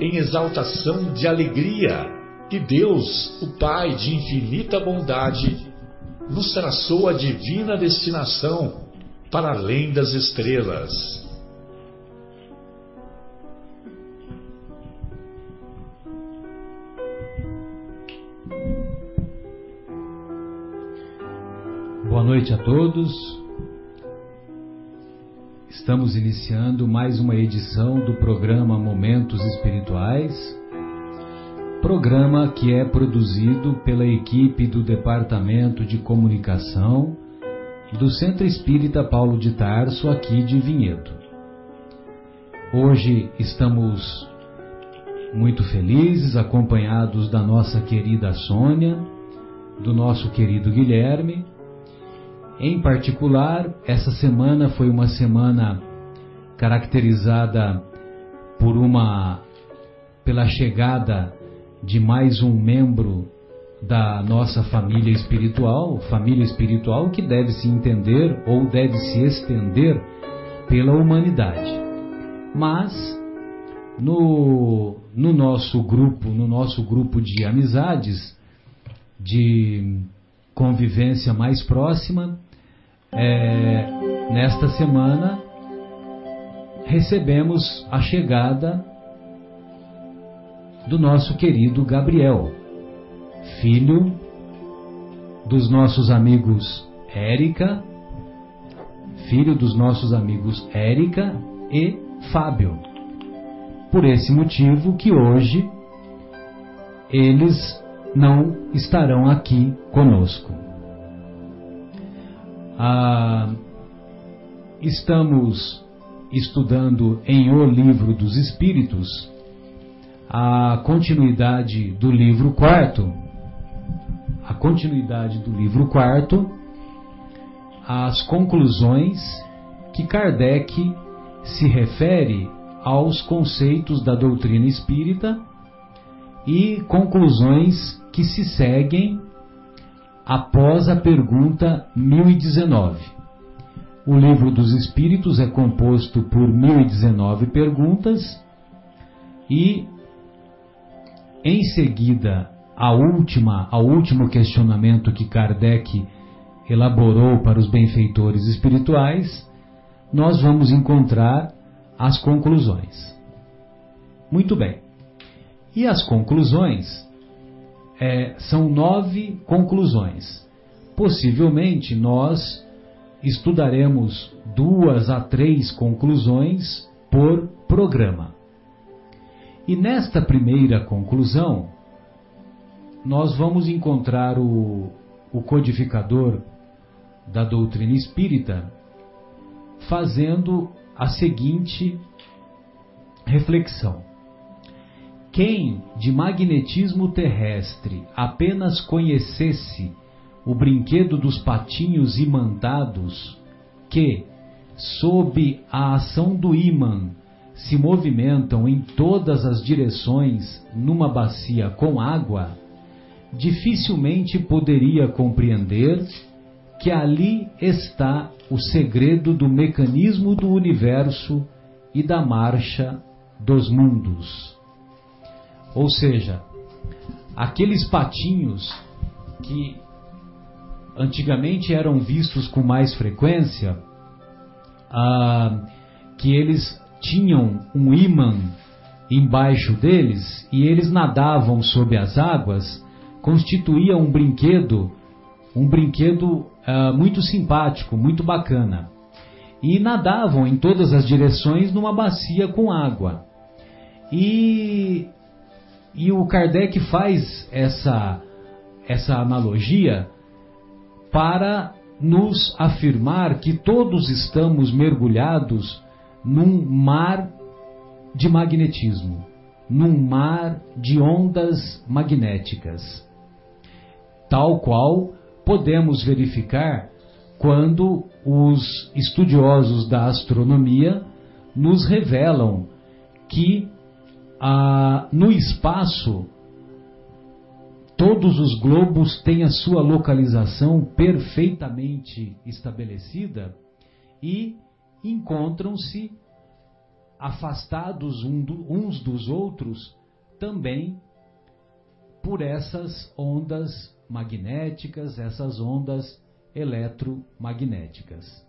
em exaltação de alegria que Deus, o Pai de infinita bondade, nos traçou a divina destinação para além das estrelas. Boa noite a todos. Estamos iniciando mais uma edição do programa Momentos Espirituais, programa que é produzido pela equipe do Departamento de Comunicação do Centro Espírita Paulo de Tarso, aqui de Vinhedo. Hoje estamos muito felizes, acompanhados da nossa querida Sônia, do nosso querido Guilherme em particular, essa semana foi uma semana caracterizada por uma pela chegada de mais um membro da nossa família espiritual, família espiritual que deve se entender ou deve se estender pela humanidade. Mas no, no nosso grupo, no nosso grupo de amizades, de convivência mais próxima, é, nesta semana recebemos a chegada do nosso querido Gabriel, filho dos nossos amigos Érica, filho dos nossos amigos Érica e Fábio. Por esse motivo que hoje eles não estarão aqui conosco. Ah, estamos estudando em O Livro dos Espíritos a continuidade do livro quarto, a continuidade do livro quarto, as conclusões que Kardec se refere aos conceitos da doutrina espírita e conclusões que se seguem após a pergunta 1019. O livro dos Espíritos é composto por 1019 perguntas e em seguida a última, ao último questionamento que Kardec elaborou para os benfeitores espirituais, nós vamos encontrar as conclusões. Muito bem. E as conclusões é, são nove conclusões. Possivelmente nós estudaremos duas a três conclusões por programa. E nesta primeira conclusão, nós vamos encontrar o, o codificador da doutrina espírita fazendo a seguinte reflexão. Quem de magnetismo terrestre apenas conhecesse o brinquedo dos patinhos imantados, que, sob a ação do ímã, se movimentam em todas as direções numa bacia com água, dificilmente poderia compreender que ali está o segredo do mecanismo do universo e da marcha dos mundos. Ou seja, aqueles patinhos que antigamente eram vistos com mais frequência, ah, que eles tinham um ímã embaixo deles e eles nadavam sob as águas constituía um brinquedo, um brinquedo uh, muito simpático, muito bacana. E nadavam em todas as direções numa bacia com água. E, e o Kardec faz essa, essa analogia para nos afirmar que todos estamos mergulhados num mar de magnetismo, num mar de ondas magnéticas, tal qual podemos verificar quando os estudiosos da astronomia nos revelam que ah, no espaço todos os globos têm a sua localização perfeitamente estabelecida e encontram-se afastados uns dos outros também por essas ondas magnéticas, essas ondas eletromagnéticas.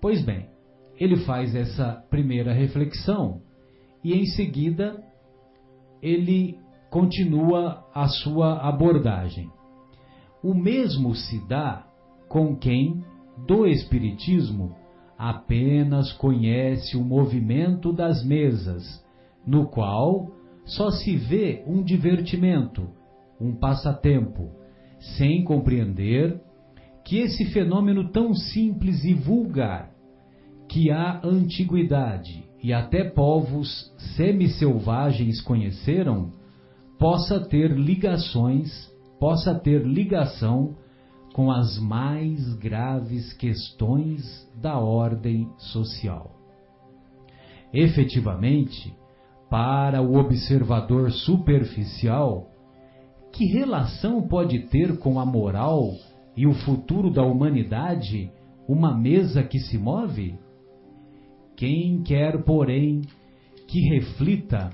Pois bem, ele faz essa primeira reflexão e em seguida ele continua a sua abordagem. O mesmo se dá com quem, do Espiritismo, apenas conhece o movimento das mesas, no qual só se vê um divertimento, um passatempo, sem compreender que esse fenômeno tão simples e vulgar, que a antiguidade e até povos semi-selvagens conheceram, possa ter ligações, possa ter ligação com as mais graves questões da ordem social. Efetivamente, para o observador superficial, que relação pode ter com a moral e o futuro da humanidade uma mesa que se move? Quem quer, porém, que reflita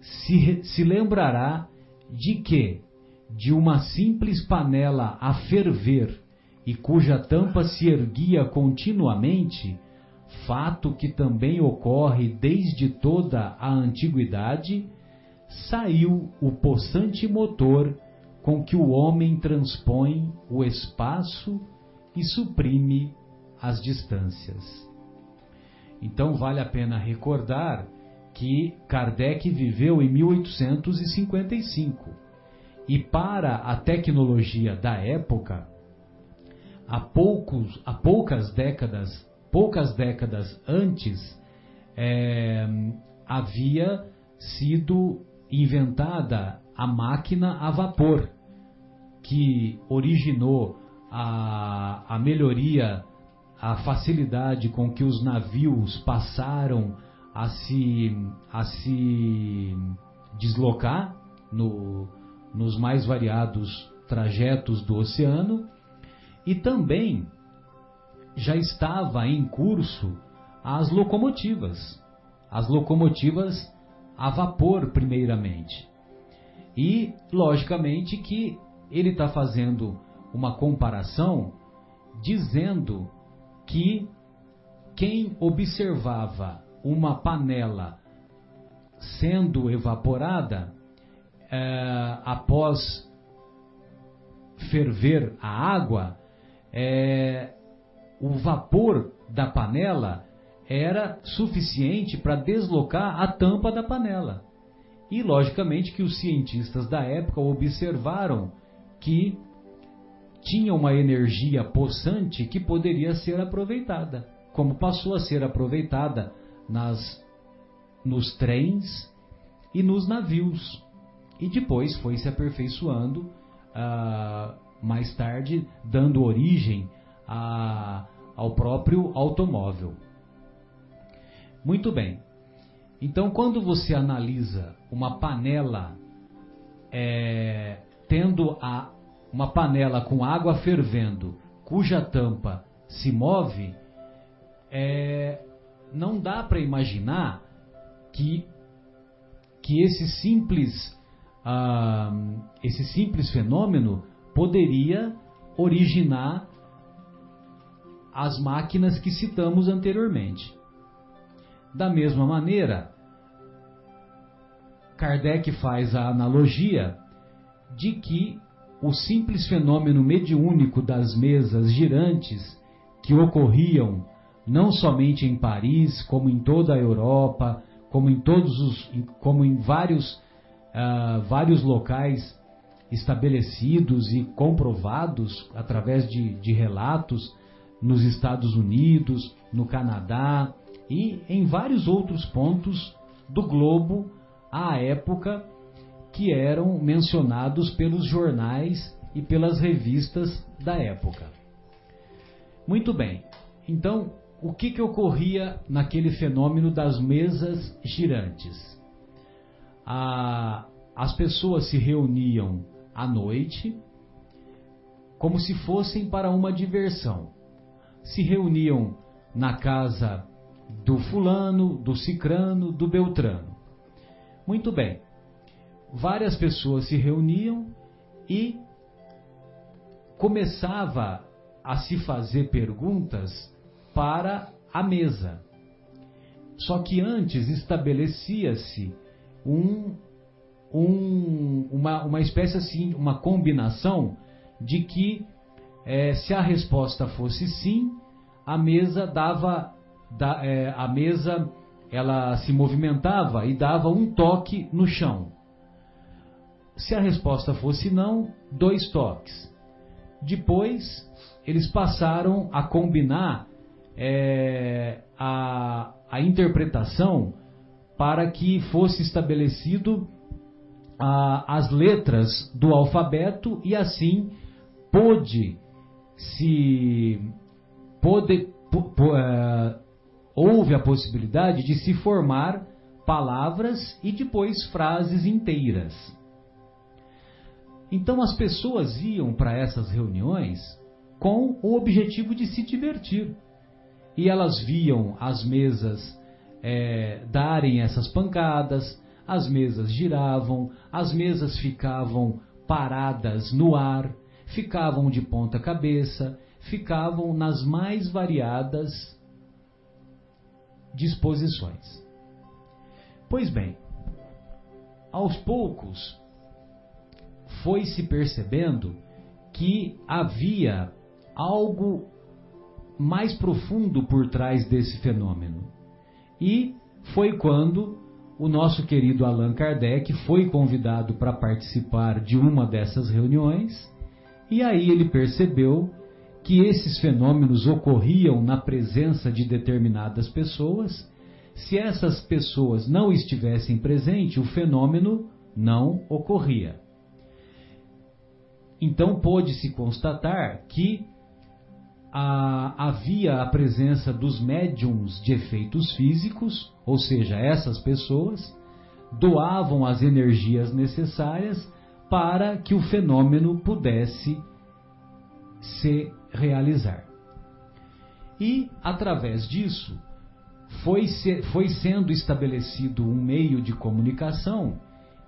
se, se lembrará de que, de uma simples panela a ferver e cuja tampa se erguia continuamente, fato que também ocorre desde toda a antiguidade, saiu o possante motor com que o homem transpõe o espaço e suprime as distâncias. Então vale a pena recordar que Kardec viveu em 1855. E para a tecnologia da época, há, poucos, há poucas décadas, poucas décadas antes, é, havia sido inventada a máquina a vapor, que originou a, a melhoria, a facilidade com que os navios passaram a se, a se deslocar no, nos mais variados trajetos do oceano e também já estava em curso as locomotivas, as locomotivas a vapor primeiramente. E logicamente que ele está fazendo uma comparação dizendo que quem observava uma panela sendo evaporada é, após ferver a água, é, o vapor da panela era suficiente para deslocar a tampa da panela. E logicamente que os cientistas da época observaram que tinha uma energia possante que poderia ser aproveitada, como passou a ser aproveitada nas nos trens e nos navios. E depois foi se aperfeiçoando, uh, mais tarde, dando origem a, ao próprio automóvel. Muito bem. Então, quando você analisa uma panela é, tendo a, uma panela com água fervendo, cuja tampa se move, é, não dá para imaginar que, que esse simples uh, esse simples fenômeno poderia originar as máquinas que citamos anteriormente. Da mesma maneira, Kardec faz a analogia de que o simples fenômeno mediúnico das mesas girantes que ocorriam não somente em Paris, como em toda a Europa, como em todos os, como em vários, uh, vários locais estabelecidos e comprovados através de, de relatos nos Estados Unidos, no Canadá e em vários outros pontos do globo à época que eram mencionados pelos jornais e pelas revistas da época. Muito bem, então o que, que ocorria naquele fenômeno das mesas girantes? A, as pessoas se reuniam à noite como se fossem para uma diversão. Se reuniam na casa do fulano, do cicrano, do beltrano. Muito bem. Várias pessoas se reuniam e começava a se fazer perguntas para a mesa. Só que antes estabelecia-se um, um, uma, uma espécie assim, uma combinação de que é, se a resposta fosse sim, a mesa dava, da, é, a mesa ela se movimentava e dava um toque no chão. Se a resposta fosse não, dois toques. Depois eles passaram a combinar é, a, a interpretação para que fosse estabelecido a, as letras do alfabeto e assim pôde se uh, houve a possibilidade de se formar palavras e depois frases inteiras. Então as pessoas iam para essas reuniões com o objetivo de se divertir e elas viam as mesas é, darem essas pancadas, as mesas giravam, as mesas ficavam paradas no ar, ficavam de ponta cabeça, ficavam nas mais variadas disposições. Pois bem, aos poucos foi se percebendo que havia algo mais profundo por trás desse fenômeno. E foi quando o nosso querido Allan Kardec foi convidado para participar de uma dessas reuniões, e aí ele percebeu que esses fenômenos ocorriam na presença de determinadas pessoas. Se essas pessoas não estivessem presentes, o fenômeno não ocorria. Então pôde-se constatar que a, havia a presença dos médiums de efeitos físicos, ou seja, essas pessoas doavam as energias necessárias para que o fenômeno pudesse se realizar. E, através disso, foi, se, foi sendo estabelecido um meio de comunicação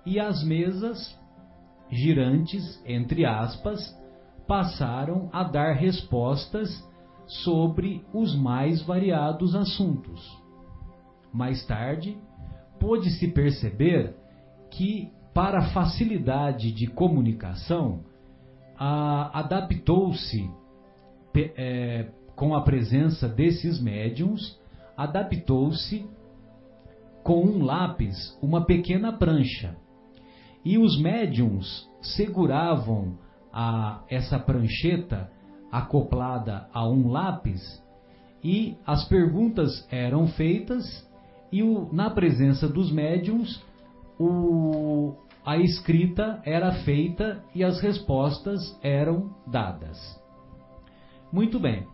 e as mesas girantes, entre aspas, passaram a dar respostas sobre os mais variados assuntos. Mais tarde, pôde-se perceber que, para facilidade de comunicação, adaptou-se, é, com a presença desses médiums, adaptou-se com um lápis uma pequena prancha. E os médiums seguravam a essa prancheta acoplada a um lápis e as perguntas eram feitas e o, na presença dos médiums o, a escrita era feita e as respostas eram dadas. Muito bem.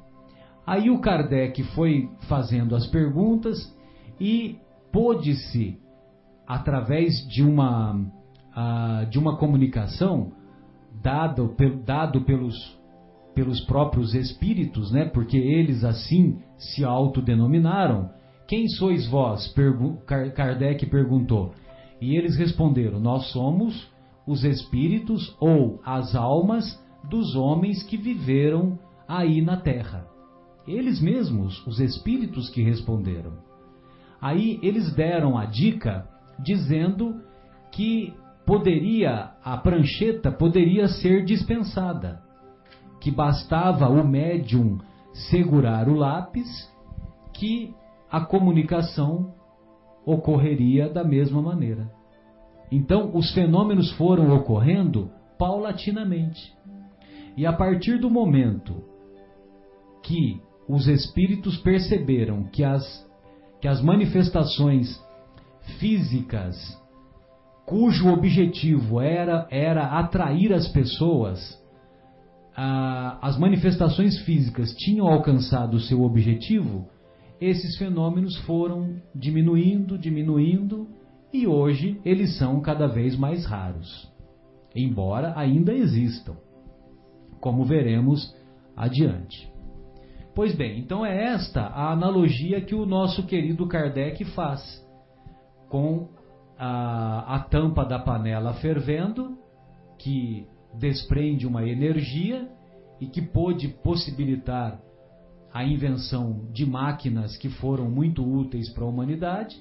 Aí o Kardec foi fazendo as perguntas e pôde-se, através de uma, uh, de uma comunicação, dado, dado pelos, pelos próprios espíritos, né? porque eles assim se autodenominaram. Quem sois vós? Kardec perguntou. E eles responderam: Nós somos os espíritos ou as almas dos homens que viveram aí na terra. Eles mesmos, os espíritos que responderam. Aí eles deram a dica dizendo que poderia, a prancheta poderia ser dispensada, que bastava o médium segurar o lápis, que a comunicação ocorreria da mesma maneira. Então, os fenômenos foram ocorrendo paulatinamente. E a partir do momento que os espíritos perceberam que as, que as manifestações físicas, cujo objetivo era, era atrair as pessoas, as manifestações físicas tinham alcançado o seu objetivo, esses fenômenos foram diminuindo, diminuindo, e hoje eles são cada vez mais raros, embora ainda existam, como veremos adiante. Pois bem, então é esta a analogia que o nosso querido Kardec faz com a, a tampa da panela fervendo, que desprende uma energia e que pôde possibilitar a invenção de máquinas que foram muito úteis para a humanidade,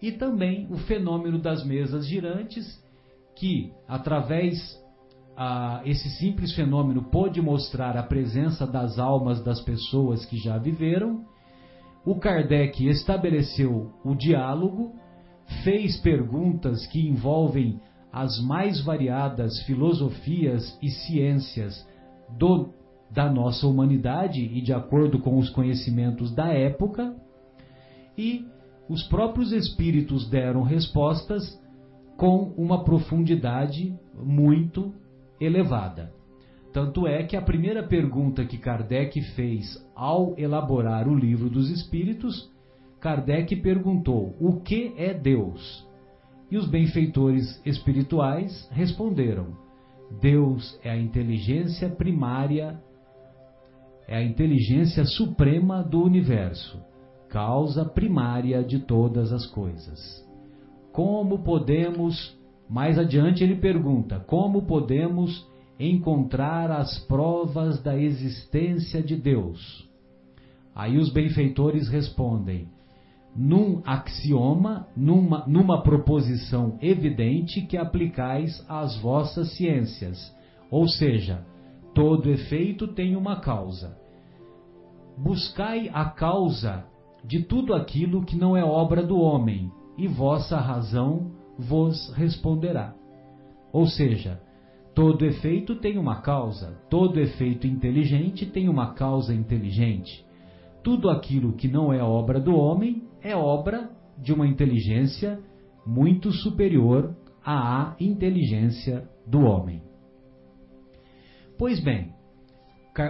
e também o fenômeno das mesas girantes, que através a, esse simples fenômeno pôde mostrar a presença das almas das pessoas que já viveram. O Kardec estabeleceu o diálogo, fez perguntas que envolvem as mais variadas filosofias e ciências do, da nossa humanidade e de acordo com os conhecimentos da época, e os próprios espíritos deram respostas com uma profundidade muito elevada. Tanto é que a primeira pergunta que Kardec fez ao elaborar o livro dos Espíritos, Kardec perguntou: O que é Deus? E os benfeitores espirituais responderam: Deus é a inteligência primária, é a inteligência suprema do universo, causa primária de todas as coisas. Como podemos mais adiante ele pergunta: como podemos encontrar as provas da existência de Deus? Aí os benfeitores respondem: num axioma, numa, numa proposição evidente que aplicais às vossas ciências. Ou seja, todo efeito tem uma causa. Buscai a causa de tudo aquilo que não é obra do homem, e vossa razão vos responderá. Ou seja, todo efeito tem uma causa, todo efeito inteligente tem uma causa inteligente. Tudo aquilo que não é obra do homem é obra de uma inteligência muito superior à inteligência do homem. Pois bem,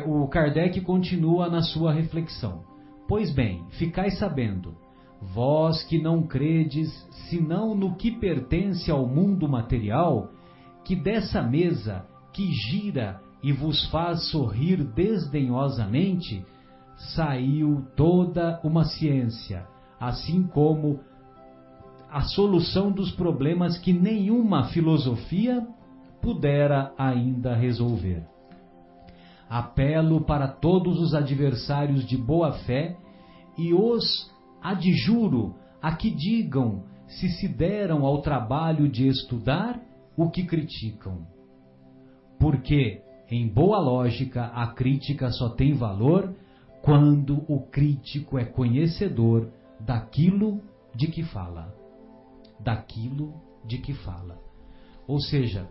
o Kardec continua na sua reflexão. Pois bem, ficai sabendo Vós que não credes, senão no que pertence ao mundo material, que dessa mesa que gira e vos faz sorrir desdenhosamente, saiu toda uma ciência, assim como a solução dos problemas que nenhuma filosofia pudera ainda resolver. Apelo para todos os adversários de boa fé e os adjuro a que digam se se deram ao trabalho de estudar o que criticam. Porque, em boa lógica, a crítica só tem valor quando o crítico é conhecedor daquilo de que fala. Daquilo de que fala. Ou seja,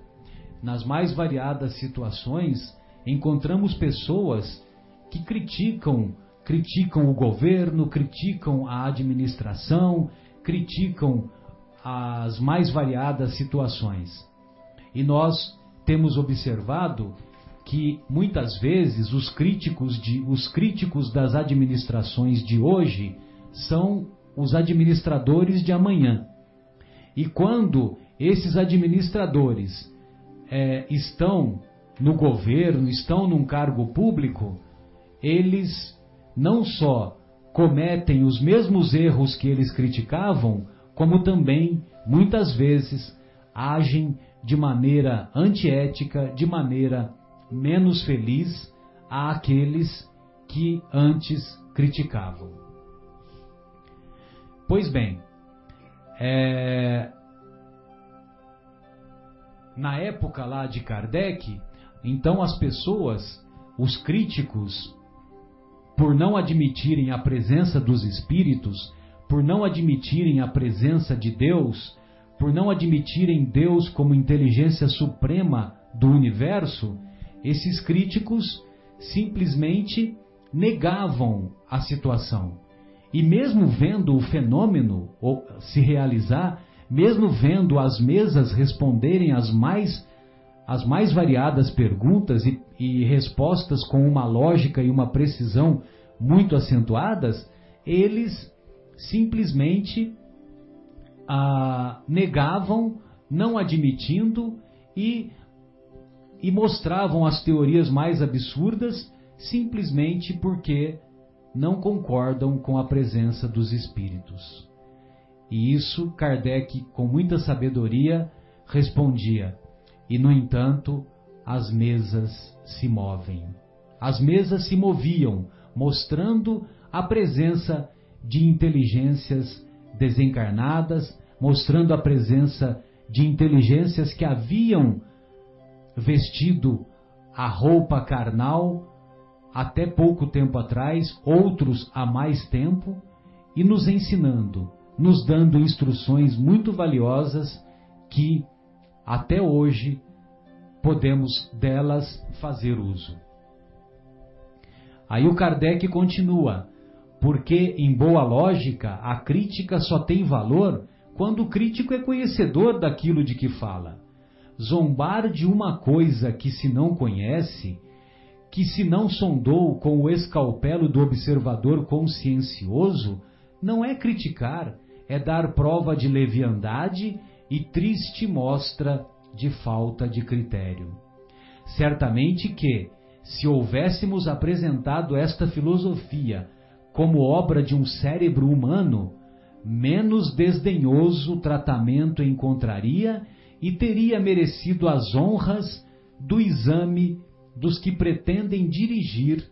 nas mais variadas situações, encontramos pessoas que criticam criticam o governo, criticam a administração, criticam as mais variadas situações. E nós temos observado que muitas vezes os críticos, de, os críticos das administrações de hoje são os administradores de amanhã. E quando esses administradores é, estão no governo, estão num cargo público, eles não só cometem os mesmos erros que eles criticavam, como também, muitas vezes, agem de maneira antiética, de maneira menos feliz àqueles que antes criticavam. Pois bem, é... na época lá de Kardec, então as pessoas, os críticos, por não admitirem a presença dos espíritos, por não admitirem a presença de Deus, por não admitirem Deus como inteligência suprema do universo, esses críticos simplesmente negavam a situação. E mesmo vendo o fenômeno se realizar, mesmo vendo as mesas responderem as mais as mais variadas perguntas e, e respostas com uma lógica e uma precisão muito acentuadas, eles simplesmente ah, negavam, não admitindo e, e mostravam as teorias mais absurdas simplesmente porque não concordam com a presença dos espíritos. E isso Kardec, com muita sabedoria, respondia: e no entanto, as mesas se movem. As mesas se moviam, mostrando a presença de inteligências desencarnadas, mostrando a presença de inteligências que haviam vestido a roupa carnal até pouco tempo atrás, outros há mais tempo, e nos ensinando, nos dando instruções muito valiosas que até hoje podemos delas fazer uso. Aí o Kardec continua, porque em boa lógica a crítica só tem valor quando o crítico é conhecedor daquilo de que fala. Zombar de uma coisa que se não conhece, que se não sondou com o escalpelo do observador consciencioso, não é criticar, é dar prova de leviandade e triste mostra de falta de critério. Certamente que, se houvéssemos apresentado esta filosofia como obra de um cérebro humano, menos desdenhoso tratamento encontraria e teria merecido as honras do exame dos que pretendem dirigir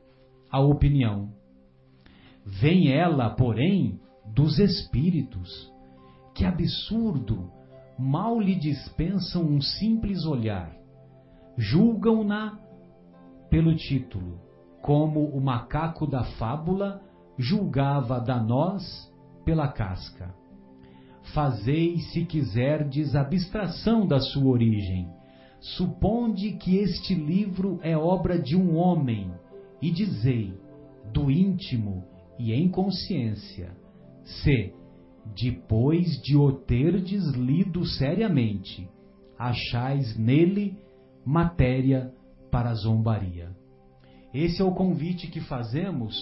a opinião. Vem ela, porém, dos espíritos. Que absurdo! mal lhe dispensam um simples olhar. Julgam-na pelo título, como o macaco da fábula julgava da noz pela casca. Fazei, se quiserdes, abstração da sua origem. Suponde que este livro é obra de um homem, e dizei, do íntimo e em consciência, se depois de o terdes lido seriamente, achais nele matéria para zombaria. Esse é o convite que fazemos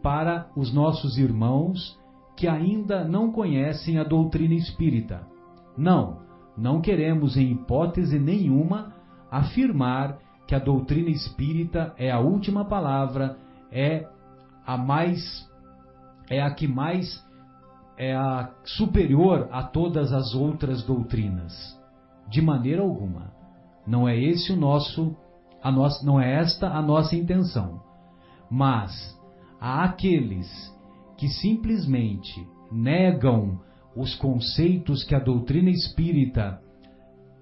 para os nossos irmãos que ainda não conhecem a doutrina espírita. Não, não queremos em hipótese nenhuma afirmar que a doutrina espírita é a última palavra, é a mais é a que mais é a superior a todas as outras doutrinas. De maneira alguma. Não é esse o nosso, a nossa, não é esta a nossa intenção. Mas há aqueles que simplesmente negam os conceitos que a doutrina espírita,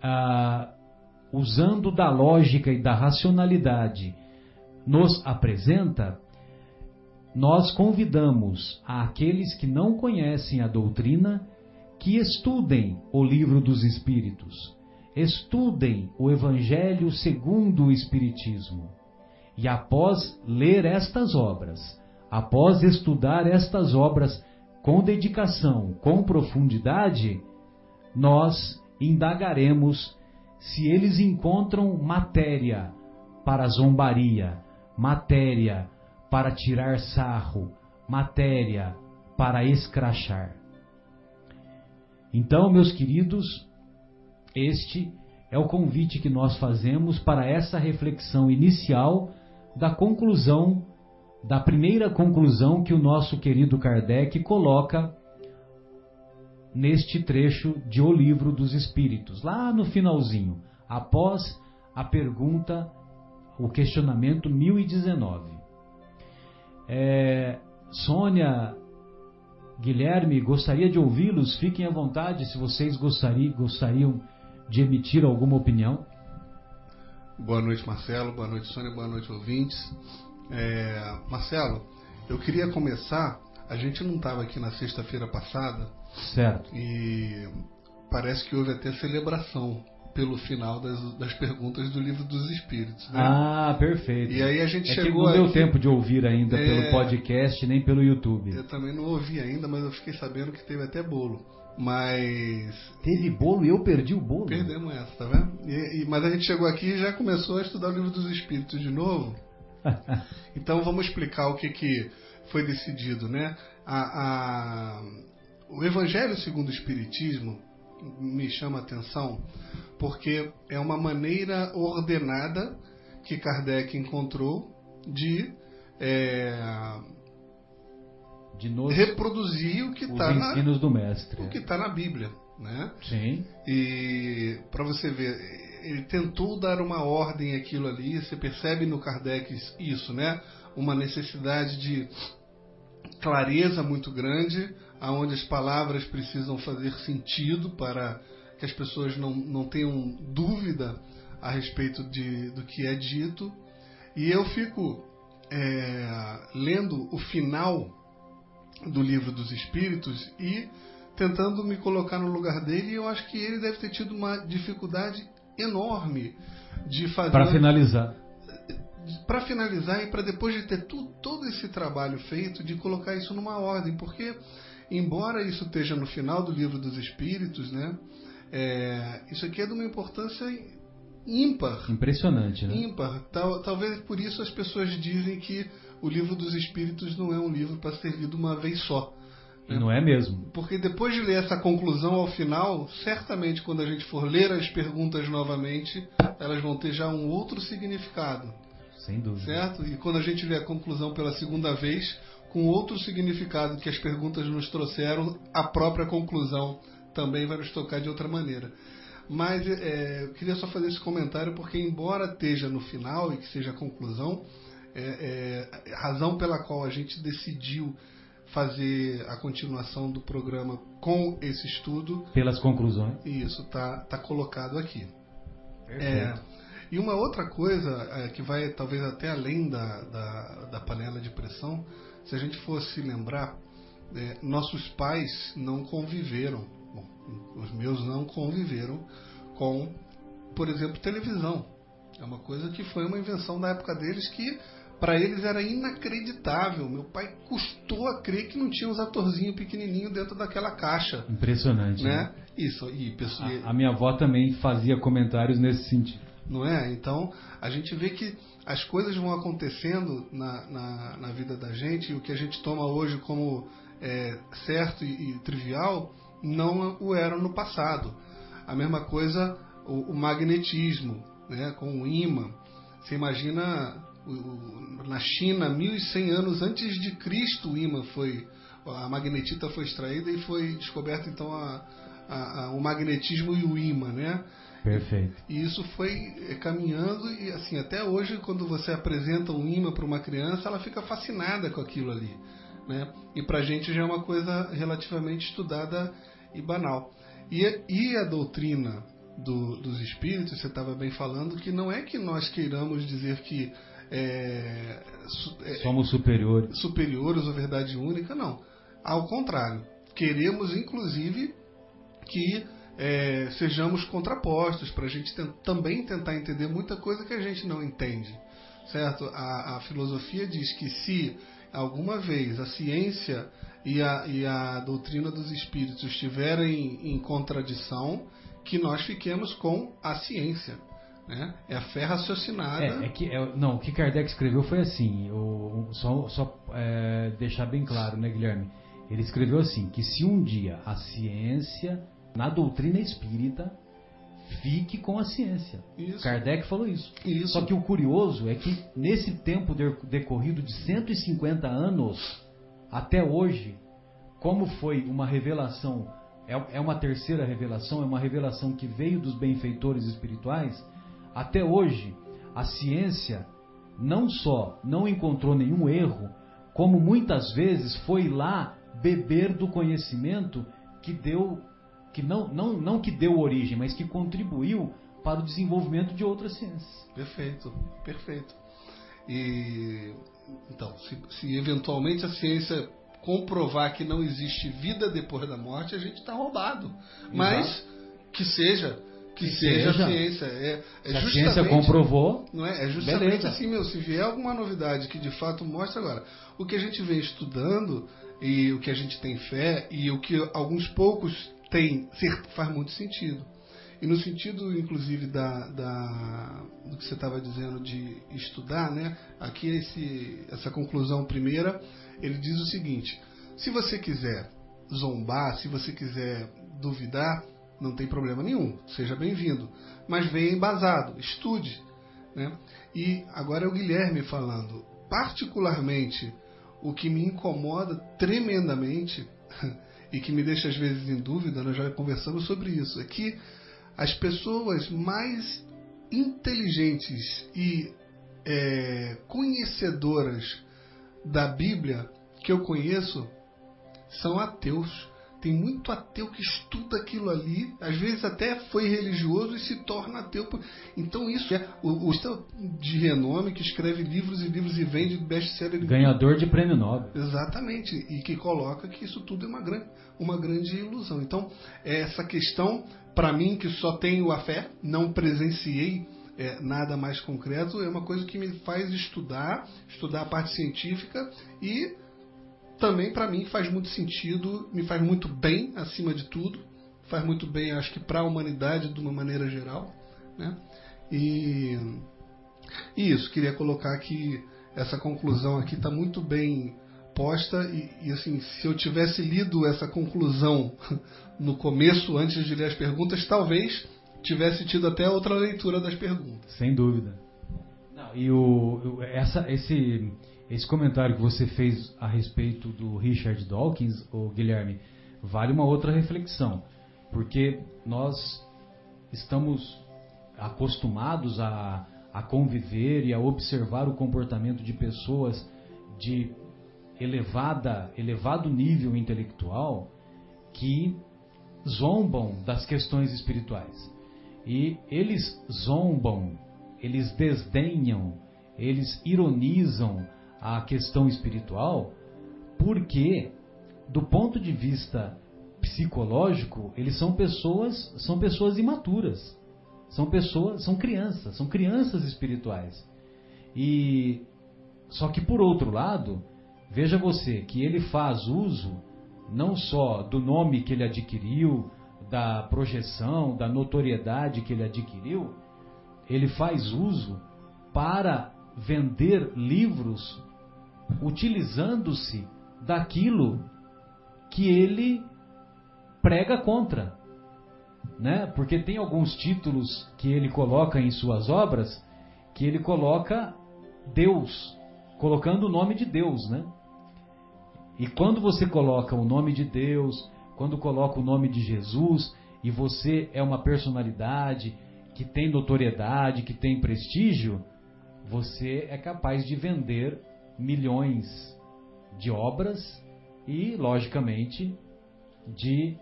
ah, usando da lógica e da racionalidade, nos apresenta, nós convidamos aqueles que não conhecem a doutrina que estudem o livro dos Espíritos, estudem o Evangelho segundo o Espiritismo. E após ler estas obras, após estudar estas obras com dedicação, com profundidade, nós indagaremos se eles encontram matéria para zombaria, matéria para tirar sarro, matéria para escrachar. Então, meus queridos, este é o convite que nós fazemos para essa reflexão inicial da conclusão, da primeira conclusão que o nosso querido Kardec coloca neste trecho de O Livro dos Espíritos, lá no finalzinho, após a pergunta, o questionamento 1019. É, Sônia, Guilherme, gostaria de ouvi-los. Fiquem à vontade se vocês gostariam, gostariam de emitir alguma opinião. Boa noite, Marcelo. Boa noite, Sônia. Boa noite, ouvintes. É, Marcelo, eu queria começar. A gente não estava aqui na sexta-feira passada. Certo. E parece que houve até celebração pelo final das, das perguntas do livro dos Espíritos. Né? Ah, perfeito. E aí a gente é chegou. Que não deu aqui, tempo de ouvir ainda É. pelo podcast nem pelo YouTube. Eu também não ouvi ainda, mas eu fiquei sabendo que teve até bolo. Mas Teve bolo e eu perdi o bolo. perdemos essa, tá vendo? E- e- mas a gente chegou aqui e já começou a estudar o livro dos Espíritos de novo. Então vamos explicar o que, que foi decidido, né? A, a- o Evangelho segundo o Espiritismo me chama a atenção porque é uma maneira ordenada que Kardec encontrou de é, De novo, reproduzir o que está na, do mestre. o que tá na Bíblia, né? Sim. E para você ver, ele tentou dar uma ordem àquilo ali, você percebe no Kardec isso, né? Uma necessidade de clareza muito grande, aonde as palavras precisam fazer sentido para que as pessoas não, não tenham dúvida a respeito de, do que é dito. E eu fico é, lendo o final do livro dos Espíritos e tentando me colocar no lugar dele, e eu acho que ele deve ter tido uma dificuldade enorme de fazer Para finalizar. para finalizar e para depois de ter tu, todo esse trabalho feito de colocar isso numa ordem, porque embora isso esteja no final do livro dos Espíritos, né, é, isso aqui é de uma importância ímpar, Impressionante, né? ímpar. Tal, talvez por isso as pessoas dizem que o livro dos Espíritos não é um livro para ser lido uma vez só. E não é mesmo. Porque depois de ler essa conclusão ao final, certamente quando a gente for ler as perguntas novamente, elas vão ter já um outro significado, Sem dúvida. certo? E quando a gente vê a conclusão pela segunda vez, com outro significado que as perguntas nos trouxeram, a própria conclusão também vai nos tocar de outra maneira. Mas é, eu queria só fazer esse comentário porque, embora esteja no final e que seja a conclusão, é, é, a razão pela qual a gente decidiu fazer a continuação do programa com esse estudo, Pelas conclusões. e isso está tá colocado aqui. É, e uma outra coisa é, que vai talvez até além da, da, da panela de pressão, se a gente fosse lembrar, é, nossos pais não conviveram, bom, os meus não conviveram com, por exemplo, televisão. É uma coisa que foi uma invenção da época deles que para eles era inacreditável. Meu pai custou a crer que não tinha uns atorzinhos pequenininho dentro daquela caixa, Impressionante. né? Isso e pessoa, A, a minha avó também fazia comentários nesse sentido. não é? Então a gente vê que as coisas vão acontecendo na, na, na vida da gente e o que a gente toma hoje como é, certo e, e trivial não o era no passado. A mesma coisa o, o magnetismo, né? Com o ímã. Você imagina na China, 1100 anos antes de Cristo, o ímã foi a magnetita foi extraída e foi descoberto então a, a- a- o magnetismo e o ímã, né? Perfeito. E isso foi caminhando e assim até hoje quando você apresenta um imã para uma criança, ela fica fascinada com aquilo ali, né? E para a gente já é uma coisa relativamente estudada e banal. E, e a doutrina do- dos espíritos, você estava bem falando, que não é que nós queiramos dizer que é, é, Somos superiores. superiores ou verdade única, não. Ao contrário, queremos inclusive que é, sejamos contrapostos para a gente também tentar entender muita coisa que a gente não entende, certo? A, a filosofia diz que se alguma vez a ciência e a, e a doutrina dos espíritos estiverem em contradição, que nós fiquemos com a ciência. Né? É a fé raciocinada. É, é que, é, não, o que Kardec escreveu foi assim, o, só, só é, deixar bem claro, né, Guilherme? Ele escreveu assim, que se um dia a ciência, na doutrina espírita, fique com a ciência. Isso. Kardec falou isso. Isso. Só que o curioso é que nesse tempo de- decorrido de 150 anos até hoje, como foi uma revelação, é, é uma terceira revelação, é uma revelação que veio dos benfeitores espirituais, até hoje a ciência não só não encontrou nenhum erro, como muitas vezes foi lá beber do conhecimento que deu que não, não, não que deu origem, mas que contribuiu para o desenvolvimento de outras ciências. Perfeito, perfeito. E então, se, se eventualmente a ciência comprovar que não existe vida depois da morte, a gente está roubado. Exato. Mas que seja que, que seja, seja, a ciência. É, é se a ciência comprovou. Não é? é justamente beleza. assim, meu. Se vier alguma novidade que de fato mostra agora, o que a gente vem estudando e o que a gente tem fé e o que alguns poucos têm, faz muito sentido. E no sentido, inclusive, da, da do que você estava dizendo de estudar, né? Aqui esse, essa conclusão primeira, ele diz o seguinte: se você quiser zombar, se você quiser duvidar, não tem problema nenhum, seja bem-vindo. Mas venha embasado, estude. Né? E agora é o Guilherme falando. Particularmente, o que me incomoda tremendamente e que me deixa às vezes em dúvida, nós já conversamos sobre isso, é que as pessoas mais inteligentes e é, conhecedoras da Bíblia que eu conheço são ateus. Tem muito ateu que estuda aquilo ali, às vezes até foi religioso e se torna ateu. Então isso é o, o de renome que escreve livros e livros e vende best-seller. Ganhador de prêmio Nobel. Exatamente, e que coloca que isso tudo é uma grande, uma grande ilusão. Então, essa questão, para mim que só tenho a fé, não presenciei é, nada mais concreto, é uma coisa que me faz estudar, estudar a parte científica e também para mim faz muito sentido, me faz muito bem acima de tudo, faz muito bem, acho que para a humanidade de uma maneira geral, né? E, e isso, queria colocar que essa conclusão aqui está muito bem posta e, e, assim, se eu tivesse lido essa conclusão no começo, antes de ler as perguntas, talvez tivesse tido até outra leitura das perguntas. Sem dúvida. Não, e o, essa, esse esse comentário que você fez a respeito do Richard Dawkins, o Guilherme, vale uma outra reflexão, porque nós estamos acostumados a, a conviver e a observar o comportamento de pessoas de elevada, elevado nível intelectual que zombam das questões espirituais. E eles zombam, eles desdenham, eles ironizam a questão espiritual, porque do ponto de vista psicológico, eles são pessoas, são pessoas imaturas. São pessoas, são crianças, são crianças espirituais. E só que por outro lado, veja você que ele faz uso não só do nome que ele adquiriu, da projeção, da notoriedade que ele adquiriu, ele faz uso para vender livros utilizando-se daquilo que ele prega contra. Né? Porque tem alguns títulos que ele coloca em suas obras que ele coloca Deus, colocando o nome de Deus, né? E quando você coloca o nome de Deus, quando coloca o nome de Jesus, e você é uma personalidade que tem notoriedade, que tem prestígio, você é capaz de vender milhões de obras e, logicamente, de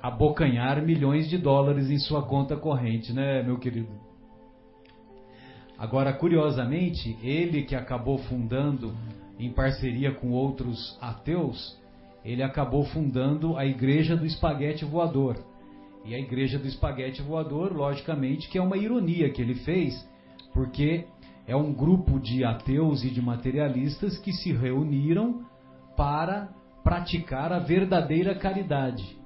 abocanhar milhões de dólares em sua conta corrente, né, meu querido? Agora, curiosamente, ele que acabou fundando, em parceria com outros ateus, ele acabou fundando a Igreja do Espaguete Voador. E a Igreja do Espaguete Voador, logicamente, que é uma ironia que ele fez, porque é um grupo de ateus e de materialistas que se reuniram para praticar a verdadeira caridade.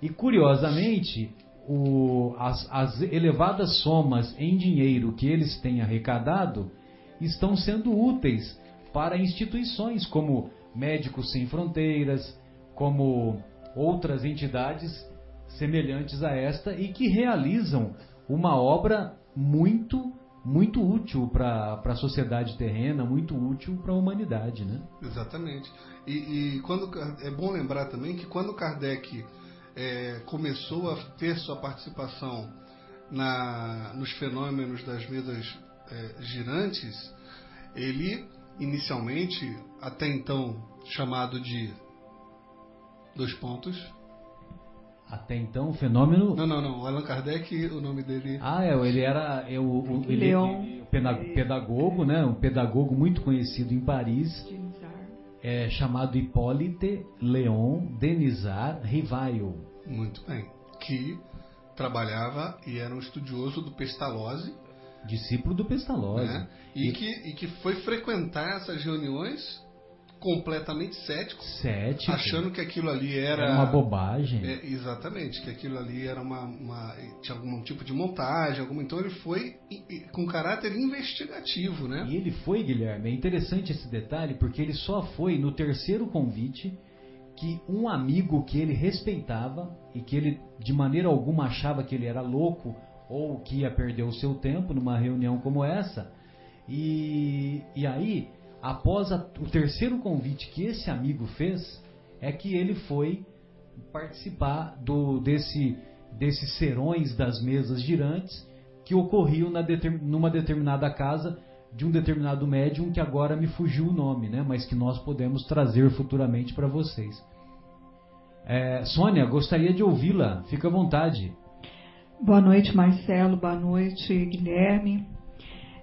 E curiosamente, o, as, as elevadas somas em dinheiro que eles têm arrecadado estão sendo úteis para instituições como Médicos Sem Fronteiras, como outras entidades semelhantes a esta e que realizam uma obra muito muito útil para a sociedade terrena, muito útil para a humanidade, né? Exatamente. E, e, quando é bom lembrar também que quando Kardec é, começou a ter sua participação na, nos fenômenos das mesas é, girantes, ele inicialmente, até então chamado de dois pontos, Até então, o fenômeno. Não, não, não. O Allan Kardec, o nome dele. Ah, é, ele era é, o, o, ele, Leon, pedagogo, né? Um pedagogo muito conhecido em Paris. É, chamado Hippolyte Léon Denisard Rivail. Muito bem. Que trabalhava e era um estudioso do Pestalozzi. Discípulo do Pestalozzi. Né? E, e, que, e que foi frequentar essas reuniões completamente cético, cético, achando que aquilo ali era, era uma bobagem. É, exatamente, que aquilo ali era uma, uma, tinha algum tipo de montagem, algum, então ele foi com caráter investigativo, né? E ele foi, Guilherme, é interessante esse detalhe porque ele só foi no terceiro convite que um amigo que ele respeitava e que ele de maneira alguma achava que ele era louco ou que ia perder o seu tempo numa reunião como essa. E, e aí, após a, o terceiro convite que esse amigo fez, é que ele foi participar do, desse, desses serões das mesas girantes que ocorriam numa determinada casa de um determinado médium que agora me fugiu o nome, né? mas que nós podemos trazer futuramente para vocês. É, Sônia, gostaria de ouvi-la, fica à vontade. Boa noite, Marcelo, boa noite, Guilherme.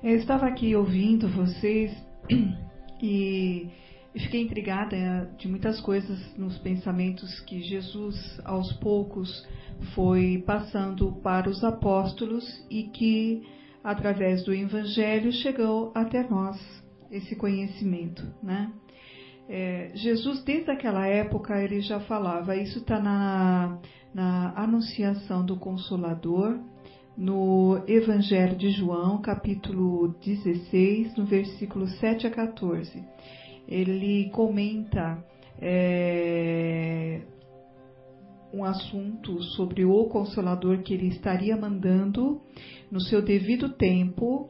Eu estava aqui ouvindo vocês e fiquei intrigada de muitas coisas nos pensamentos que Jesus, aos poucos, foi passando para os apóstolos e que, através do Evangelho, chegou até nós esse conhecimento, né? É, Jesus, desde aquela época, ele já falava, isso está na, na Anunciação do Consolador, no Evangelho de João, capítulo 16, no versículo 7 a 14. Ele comenta é, um assunto sobre o Consolador que ele estaria mandando no seu devido tempo,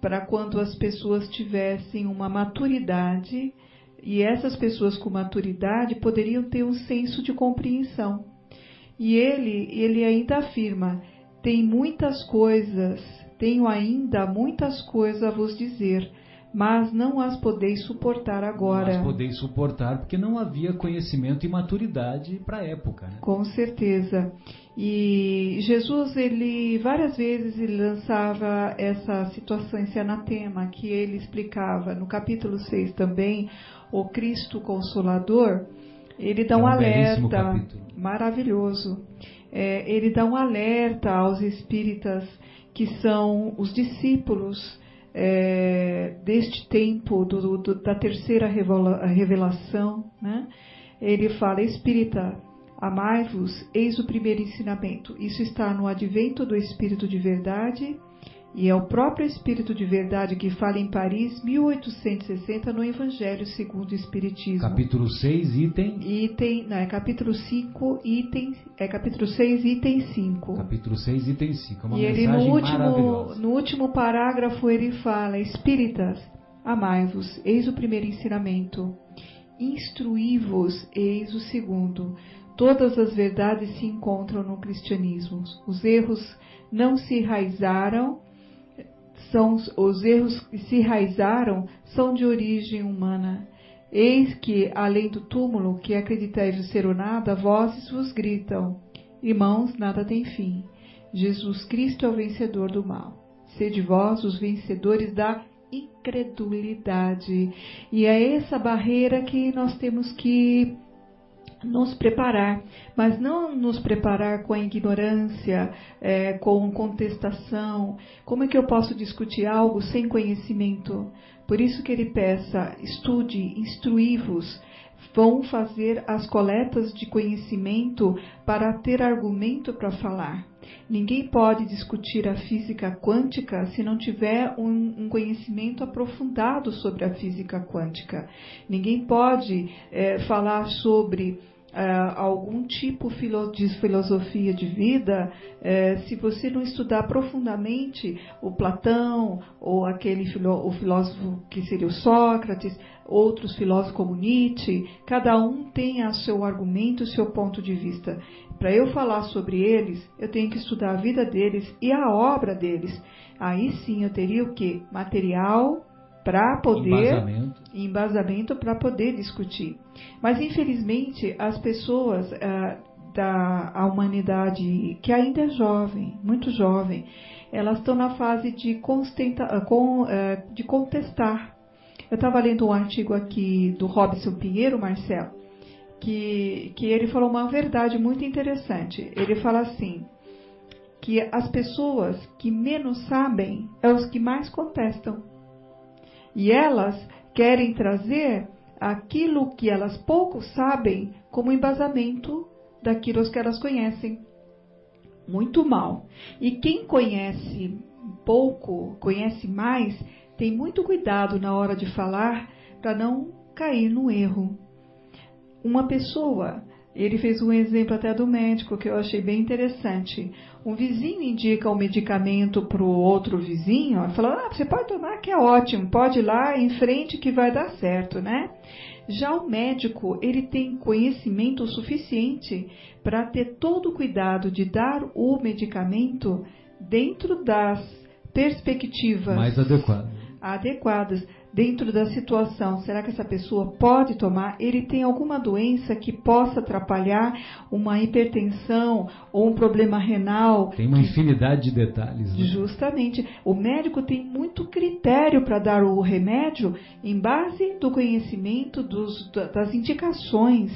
para quando as pessoas tivessem uma maturidade e essas pessoas com maturidade poderiam ter um senso de compreensão. E ele, ele ainda afirma: tem muitas coisas, tenho ainda muitas coisas a vos dizer, mas não as podeis suportar agora. Não as podeis suportar porque não havia conhecimento e maturidade para a época. Né? Com certeza. E Jesus, ele várias vezes ele lançava essa situação, esse anatema que ele explicava no capítulo 6 também, o Cristo Consolador, ele dá é um, um alerta maravilhoso. É, ele dá um alerta aos espíritas que são os discípulos é, deste tempo do, do, da terceira revelação. Né? Ele fala: Espírita, amai-vos, eis o primeiro ensinamento. Isso está no advento do Espírito de Verdade e é o próprio Espírito de Verdade que fala em Paris, 1860, no Evangelho segundo o Espiritismo. Capítulo 6, item. Item, não, é capítulo 5, item. É capítulo 6, item 5. Capítulo 6, item 5. É uma e ele no último, no último parágrafo ele fala: Espíritas, amai-vos, eis o primeiro ensinamento. Instruí-vos, eis o segundo. Todas as verdades se encontram no cristianismo. Os erros não se enraizaram são os erros que se enraizaram são de origem humana. Eis que, além do túmulo, que acreditais ser o nada, vozes vos gritam: Irmãos, nada tem fim. Jesus Cristo é o vencedor do mal. Sede vós os vencedores da incredulidade. E é essa barreira que nós temos que nos preparar, mas não nos preparar com a ignorância, é, com contestação. Como é que eu posso discutir algo sem conhecimento? Por isso que ele peça, estude, instruí-vos, vão fazer as coletas de conhecimento para ter argumento para falar. Ninguém pode discutir a física quântica se não tiver um, um conhecimento aprofundado sobre a física quântica. Ninguém pode é, falar sobre Uh, algum tipo de filosofia de vida, uh, se você não estudar profundamente o Platão, ou aquele o filósofo que seria o Sócrates, outros filósofos como Nietzsche, cada um tem o seu argumento, o seu ponto de vista. Para eu falar sobre eles, eu tenho que estudar a vida deles e a obra deles. Aí sim eu teria o que? Material para poder embasamento, embasamento para poder discutir. Mas infelizmente as pessoas ah, da humanidade que ainda é jovem, muito jovem, elas estão na fase de, constenta, com, é, de contestar. Eu estava lendo um artigo aqui do Robson Pinheiro, Marcelo, que, que ele falou uma verdade muito interessante. Ele fala assim, que as pessoas que menos sabem é os que mais contestam. E elas querem trazer aquilo que elas pouco sabem como embasamento daquilo que elas conhecem. Muito mal. E quem conhece pouco, conhece mais, tem muito cuidado na hora de falar para não cair no erro. Uma pessoa, ele fez um exemplo até do médico que eu achei bem interessante. Um vizinho indica um medicamento para o outro vizinho, falando: ah, você pode tomar que é ótimo, pode ir lá em frente que vai dar certo, né? Já o médico, ele tem conhecimento suficiente para ter todo o cuidado de dar o medicamento dentro das perspectivas mais adequadas. adequadas dentro da situação. Será que essa pessoa pode tomar? Ele tem alguma doença que possa atrapalhar uma hipertensão ou um problema renal? Tem uma infinidade de detalhes. Né? Justamente. O médico tem muito critério para dar o remédio em base do conhecimento dos, das indicações.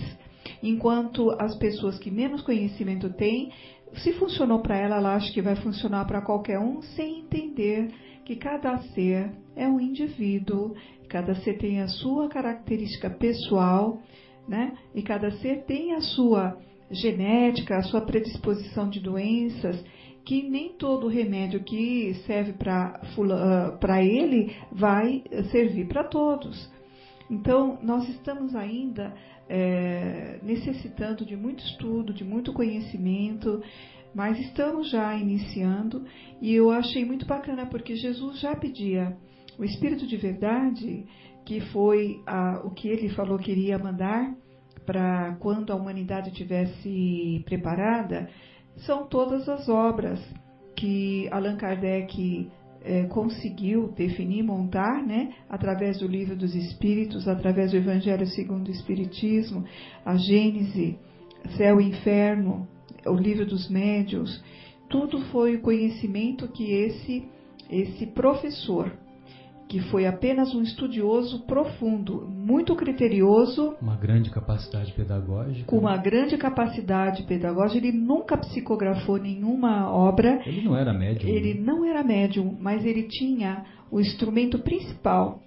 Enquanto as pessoas que menos conhecimento têm, se funcionou para ela, ela acha que vai funcionar para qualquer um sem entender que cada ser é um indivíduo, cada ser tem a sua característica pessoal, né? E cada ser tem a sua genética, a sua predisposição de doenças, que nem todo remédio que serve para uh, ele vai servir para todos. Então, nós estamos ainda é, necessitando de muito estudo, de muito conhecimento, mas estamos já iniciando e eu achei muito bacana porque Jesus já pedia o Espírito de Verdade, que foi a, o que ele falou que iria mandar para quando a humanidade tivesse preparada, são todas as obras que Allan Kardec é, conseguiu definir, montar, né, através do livro dos Espíritos, através do Evangelho segundo o Espiritismo, a Gênese, céu e inferno, o livro dos médios, tudo foi o conhecimento que esse esse professor, que foi apenas um estudioso profundo, muito criterioso, uma grande capacidade pedagógica, com uma grande capacidade pedagógica, ele nunca psicografou nenhuma obra. Ele não era médium. Ele né? não era médium, mas ele tinha o instrumento principal.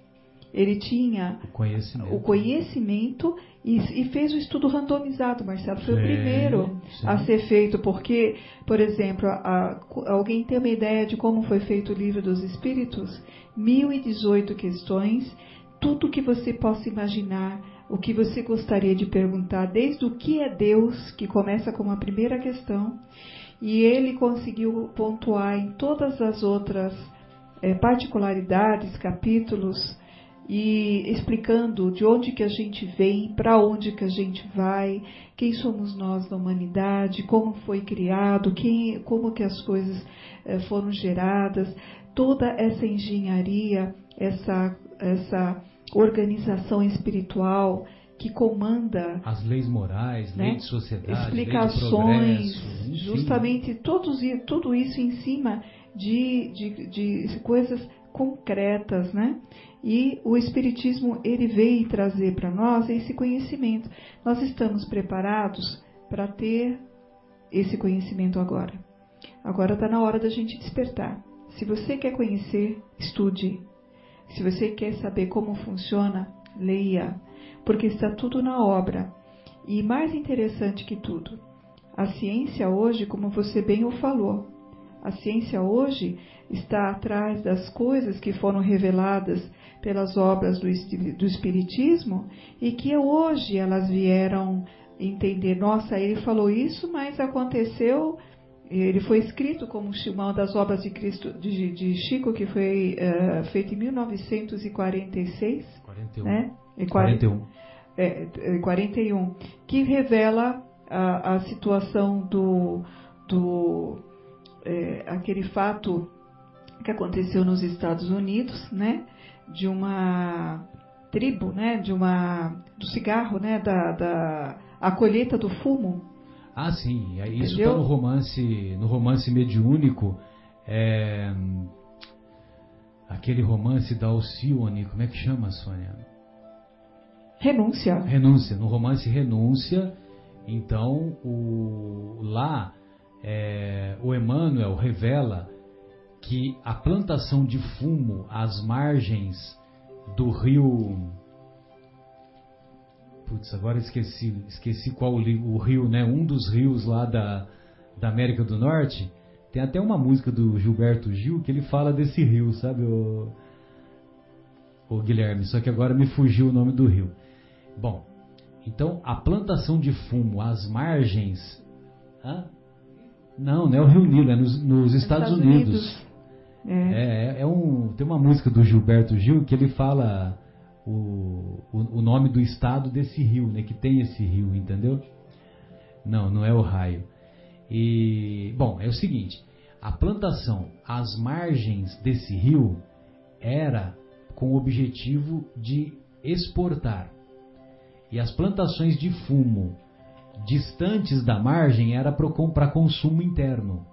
Ele tinha o conhecimento, o conhecimento e, e, fez o estudo randomizado, Marcelo. Foi sim, o primeiro sim. a ser feito, porque, por exemplo, a, a, alguém tem uma ideia de como foi feito o livro dos Espíritos? 1018 questões, tudo que você possa imaginar, o que você gostaria de perguntar, desde o que é Deus, que começa com a primeira questão, e ele conseguiu pontuar em todas as outras é, particularidades, capítulos, e explicando de onde que a gente vem, para onde que a gente vai, quem somos nós na humanidade, como foi criado, quem, como que as coisas eh, foram geradas, toda essa engenharia, essa, essa organização espiritual que comanda as leis morais, né? lei de sociedade, explicações, progresso, justamente todos, tudo isso em cima de, de, de coisas concretas, né? E o Espiritismo ele veio trazer para nós esse conhecimento. Nós estamos preparados para ter esse conhecimento agora. Agora está na hora da gente despertar. Se você quer conhecer, estude. Se você quer saber como funciona, leia, porque está tudo na obra. E mais interessante que tudo, a ciência hoje, como você bem o falou, a ciência hoje está atrás das coisas que foram reveladas pelas obras do, do Espiritismo e que hoje elas vieram entender. Nossa, ele falou isso, mas aconteceu. Ele foi escrito como uma das obras de, Cristo, de, de Chico, que foi uh, feita em 1946. 41. Né? E 41. É, 41. Que revela a, a situação do. do é, aquele fato que aconteceu nos Estados Unidos, né? De uma tribo, né, de uma do cigarro, né, da, da a colheita do fumo. Ah, sim. Isso está no romance, no romance mediúnico. É, aquele romance da Alcione, como é que chama, Sônia? Renúncia. Renúncia. No romance Renúncia, então, o, lá, é, o Emmanuel revela que a plantação de fumo às margens do rio. Putz, agora esqueci, esqueci qual o rio, né? Um dos rios lá da, da América do Norte. Tem até uma música do Gilberto Gil que ele fala desse rio, sabe, o, o Guilherme? Só que agora me fugiu o nome do rio. Bom, então a plantação de fumo às margens. Hã? Não, não é o Rio Nilo, é nos, nos Estados, Estados, Unidos. Unidos. É. É, é um, tem uma música do Gilberto Gil que ele fala o, o, o, nome do estado desse rio, né? Que tem esse rio, entendeu? Não, não é o raio. E, bom, é o seguinte: a plantação às margens desse rio era com o objetivo de exportar. E as plantações de fumo distantes da margem era para consumo interno.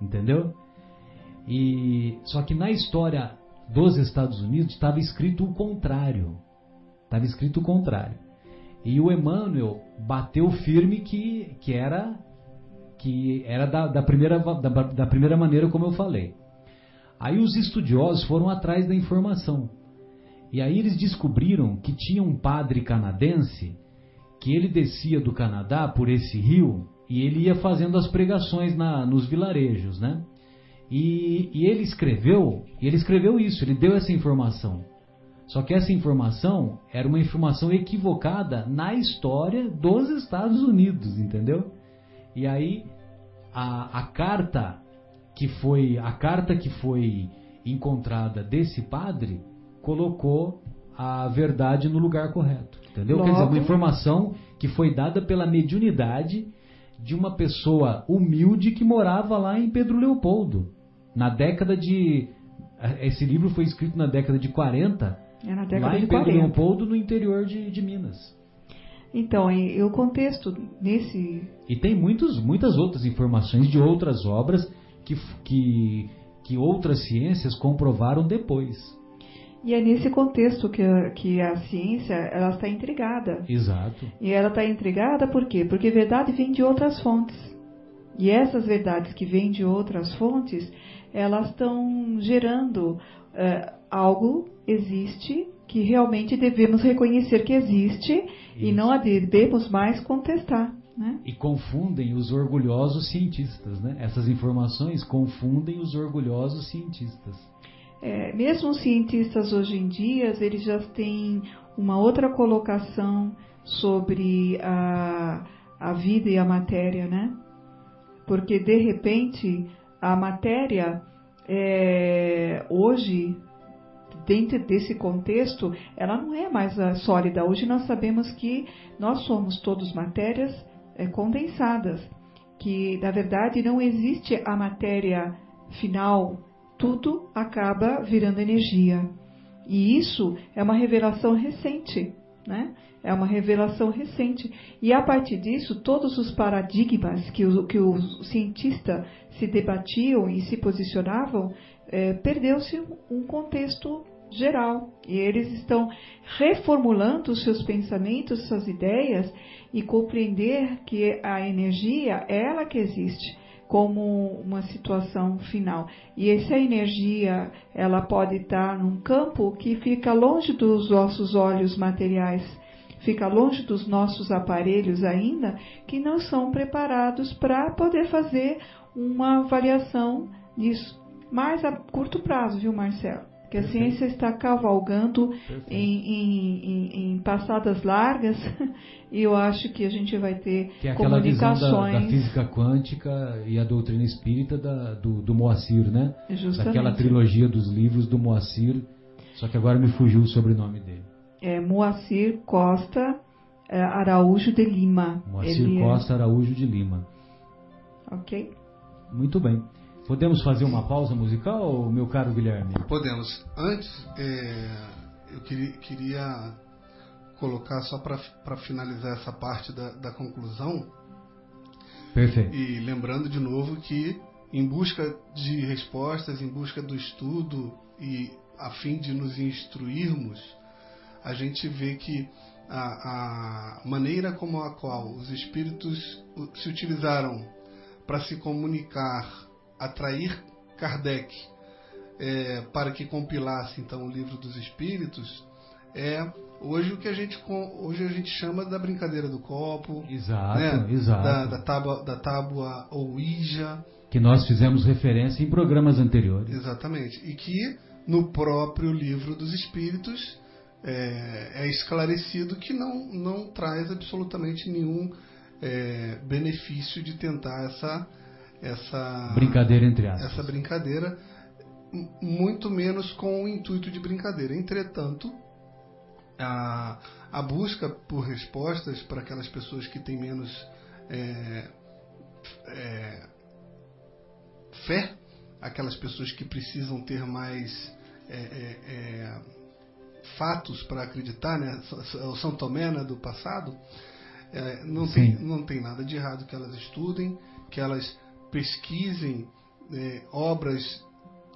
Entendeu? E só que na história dos Estados Unidos estava escrito o contrário. Estava escrito o contrário. E o Emmanuel bateu firme que, que era que era da, da, primeira, da, da primeira maneira como eu falei. Aí os estudiosos foram atrás da informação. E aí eles descobriram que tinha um padre canadense que ele descia do Canadá por esse rio e ele ia fazendo as pregações na, nos vilarejos, né? E, e ele escreveu, ele escreveu isso, ele deu essa informação. Só que essa informação era uma informação equivocada na história dos Estados Unidos, entendeu? E aí a, a carta que foi a carta que foi encontrada desse padre colocou a verdade no lugar correto, entendeu? Logo, Quer dizer, uma informação que foi dada pela mediunidade de uma pessoa humilde que morava lá em Pedro Leopoldo, na década de esse livro foi escrito na década de 40, é na década lá em Pedro 40. Leopoldo, no interior de, de Minas. Então, e o contexto nesse. E tem muitos, muitas outras informações de outras obras que, que, que outras ciências comprovaram depois. E é nesse contexto que, que a ciência ela está intrigada. Exato. E ela está intrigada por quê? Porque verdade vem de outras fontes. E essas verdades que vêm de outras fontes, elas estão gerando uh, algo existe que realmente devemos reconhecer que existe Isso. e não devemos mais contestar. Né? E confundem os orgulhosos cientistas, né? Essas informações confundem os orgulhosos cientistas. É, mesmo os cientistas hoje em dia, eles já têm uma outra colocação sobre a, a vida e a matéria, né? Porque de repente a matéria é, hoje dentro desse contexto, ela não é mais sólida. Hoje nós sabemos que nós somos todos matérias é, condensadas, que na verdade não existe a matéria final, tudo acaba virando energia. E isso é uma revelação recente, né? É uma revelação recente. E a partir disso, todos os paradigmas que o, que os cientistas se debatiam e se posicionavam, é, perdeu-se um contexto geral. E eles estão reformulando os seus pensamentos, suas ideias e compreender que a energia é ela que existe como uma situação final. E essa energia, ela pode estar num campo que fica longe dos nossos olhos materiais, fica longe dos nossos aparelhos ainda, que não são preparados para poder fazer uma avaliação disso. Mas a curto prazo, viu, Marcelo? que a ciência está cavalgando em, em, em, em, passadas largas e eu acho que a gente vai ter que é comunicações. Da, da, física quântica e a doutrina espírita da, do, do Moacir, né? Justamente. Daquela trilogia dos livros do Moacir, só que agora me fugiu o sobrenome dele. É Moacir Costa é, Araújo de Lima. Moacir Ele é Costa é... Araújo de Lima. Ok. Muito bem. Podemos fazer uma pausa musical, meu caro Guilherme? Podemos. Antes, é, eu queria, queria, colocar, só para finalizar essa parte da, da conclusão, Perfeito. E lembrando de novo que em busca de respostas, em busca do estudo e a fim de nos instruirmos, a gente vê que a, a maneira como a qual os espíritos se utilizaram para se comunicar, atrair Kardec é, para que compilasse então o livro dos espíritos é hoje o que a gente hoje a gente chama da brincadeira do copo, exato, né? exato. Da, da tábua da tábua Ouija, que nós fizemos referência em programas anteriores. Exatamente. E que no próprio livro dos Espíritos é, é esclarecido que não, não traz absolutamente nenhum é, benefício de tentar essa, essa brincadeira entre aspas. Essa brincadeira, muito menos com o intuito de brincadeira. Entretanto, a, a busca por respostas para aquelas pessoas que têm menos é, é, fé, aquelas pessoas que precisam ter mais é, é, é fatos para acreditar, né? o São Tomé né, do passado, é, não, tem, não tem nada de errado que elas estudem, que elas pesquisem é, obras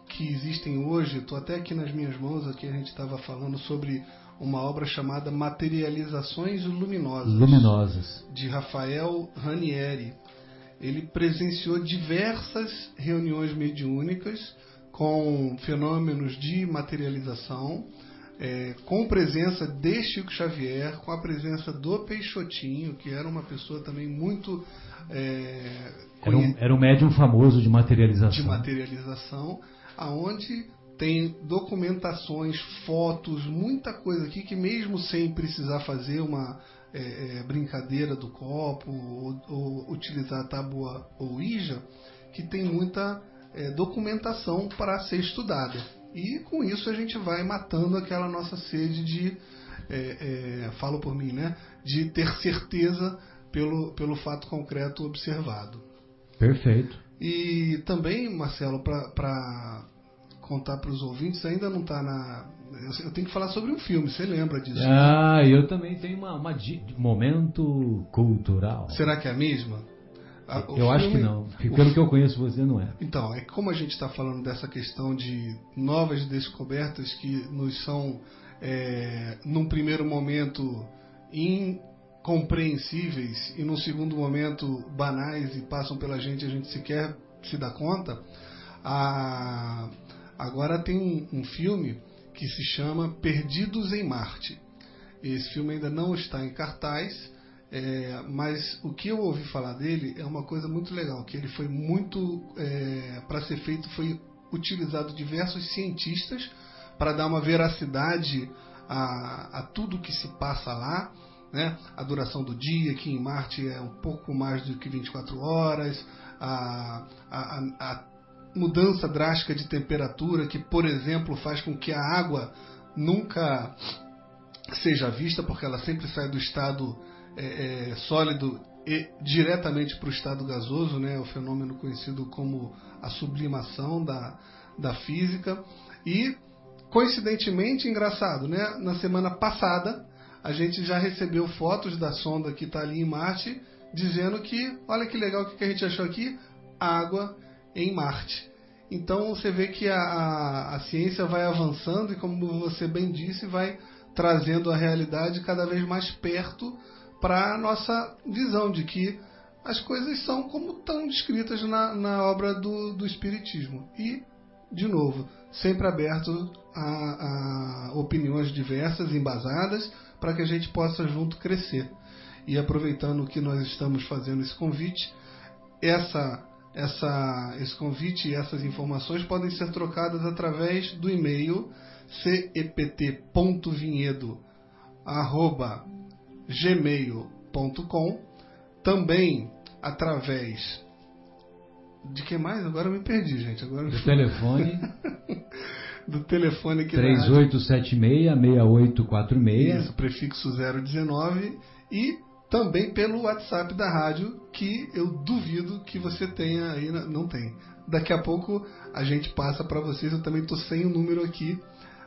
que existem hoje. Estou até aqui nas minhas mãos, aqui a gente estava falando sobre uma obra chamada Materializações Luminosas, Luminosas. de Rafael Ranieri ele presenciou diversas reuniões mediúnicas com fenômenos de materialização, é, com presença de Chico Xavier, com a presença do Peixotinho, que era uma pessoa também muito. É, era, um, era um médium famoso de materialização. De materialização, aonde tem documentações, fotos, muita coisa aqui que mesmo sem precisar fazer uma é, é, brincadeira do copo ou, ou, utilizar a tábua ou ija, que tem muita é, documentação para ser estudada. E com isso a gente vai matando aquela nossa sede de, é, é, falo por mim, né, de ter certeza pelo, pelo fato concreto observado. Perfeito. E também, Marcelo, para contar para os ouvintes, ainda não está na, eu tenho que falar sobre um filme, você lembra disso? Ah, né? eu também tenho uma, uma momento cultural. Será que é a mesma? A, eu filme, acho que não. Pelo o, que eu conheço, você não é. Então, é como a gente está falando dessa questão de novas descobertas que nos são, é, num primeiro momento, incompreensíveis e num segundo momento banais e passam pela gente e a gente sequer se dá conta. A, agora tem um, um filme que se chama Perdidos em Marte. Esse filme ainda não está em cartaz, é, mas o que eu ouvi falar dele é uma coisa muito legal, que ele foi muito é, para ser feito foi utilizado diversos cientistas para dar uma veracidade a, a tudo que se passa lá, né? A duração do dia, que em Marte é um pouco mais do que 24 horas, a, a, a mudança drástica de temperatura que, por exemplo, faz com que a água nunca seja vista, porque ela sempre sai do estado é, é, sólido e diretamente para o estado gasoso, né, o fenômeno conhecido como a sublimação da, da física. E, coincidentemente, engraçado, né, na semana passada a gente já recebeu fotos da sonda que está ali em Marte, dizendo que, olha que legal, o que a gente achou aqui? Água em Marte. Então você vê que a, a, a, ciência vai avançando e, como você bem disse, vai trazendo a realidade cada vez mais perto para a nossa visão de que as coisas são como estão descritas na, na obra do, do Espiritismo. E, de novo, sempre aberto a, a opiniões diversas, embasadas, para que a gente possa junto crescer. E aproveitando que nós estamos fazendo esse convite, essa essa, esse convite e essas informações podem ser trocadas através do e-mail cept.vinhedo@gmail.com, também através de que mais? Agora eu me perdi, gente. Agora do telefone do telefone que 3876-6846. Isso, prefixo 019 e também pelo WhatsApp da rádio, que eu duvido que você tenha aí, não tem. Daqui a pouco a gente passa para vocês, eu também estou sem o número aqui,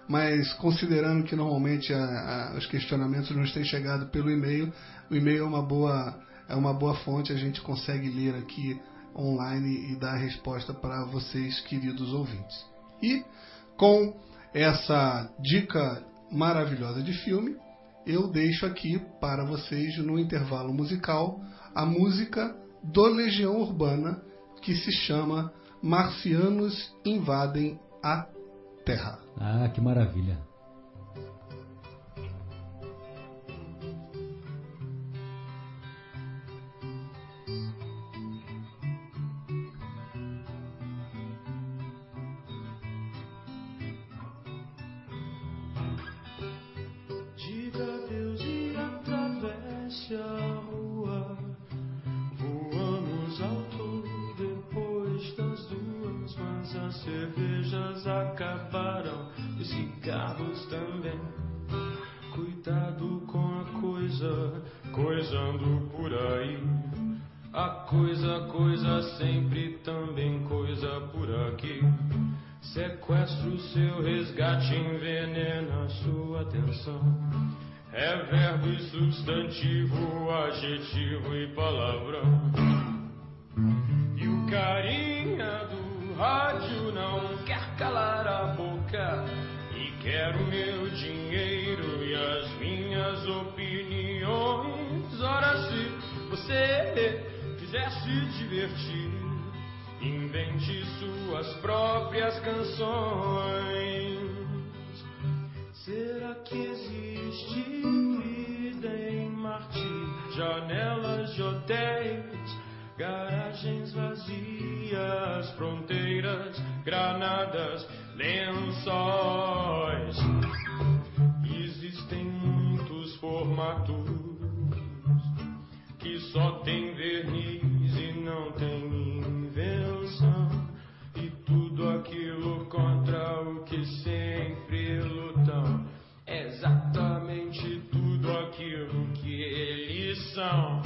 mas considerando que normalmente a, a, os questionamentos não têm chegado pelo e-mail, o e-mail é uma boa é uma boa fonte, a gente consegue ler aqui online e dar a resposta para vocês, queridos ouvintes. E com essa dica maravilhosa de filme, eu deixo aqui para vocês no intervalo musical a música do Legião Urbana que se chama Marcianos Invadem a Terra. Ah, que maravilha! coisa sempre, também coisa por aqui. Sequestro seu resgate, envenena sua atenção. É verbo e substantivo, adjetivo e palavrão. E o carinha do rádio não quer calar a boca. E quer o meu dinheiro e as minhas opiniões. Ora, se você quiser se divertir, invente suas próprias canções. Será que existe vida em Marte? Janelas de hotéis, garagens vazias, fronteiras, granadas, lençóis. Existem muitos formatos que só tem verniz e não tem invenção, e tudo aquilo contra o que sempre lutam, exatamente tudo aquilo que eles são.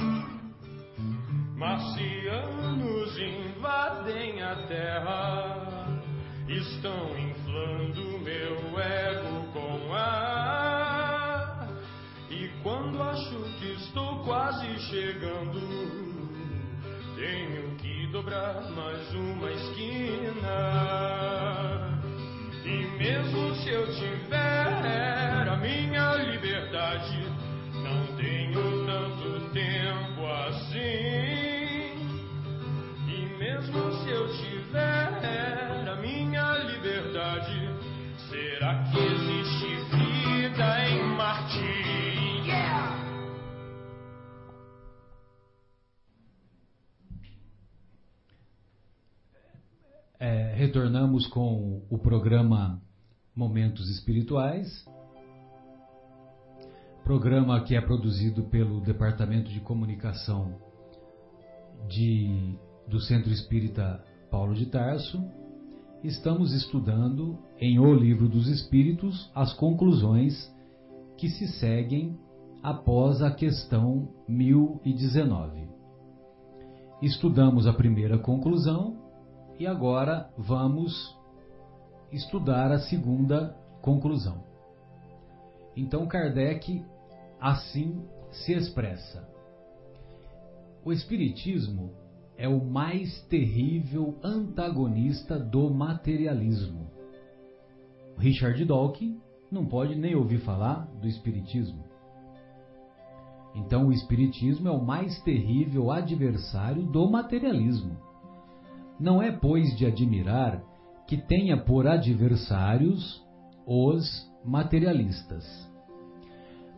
Marcianos invadem a terra, estão inflando meu ego com ar, e quando acho que Estou quase chegando. Tenho que dobrar mais uma esquina. E mesmo se eu tiver a minha liberdade, não tenho tanto tempo assim. E mesmo se eu tiver a minha retornamos com o programa Momentos Espirituais, programa que é produzido pelo Departamento de Comunicação de, do Centro Espírita Paulo de Tarso. Estamos estudando em O Livro dos Espíritos as conclusões que se seguem após a questão 1019. Estudamos a primeira conclusão e agora vamos estudar a segunda conclusão. Então Kardec assim se expressa: O Espiritismo é o mais terrível antagonista do materialismo. Richard Dawkins não pode nem ouvir falar do Espiritismo. Então, o Espiritismo é o mais terrível adversário do materialismo. Não é, pois, de admirar que tenha por adversários os materialistas.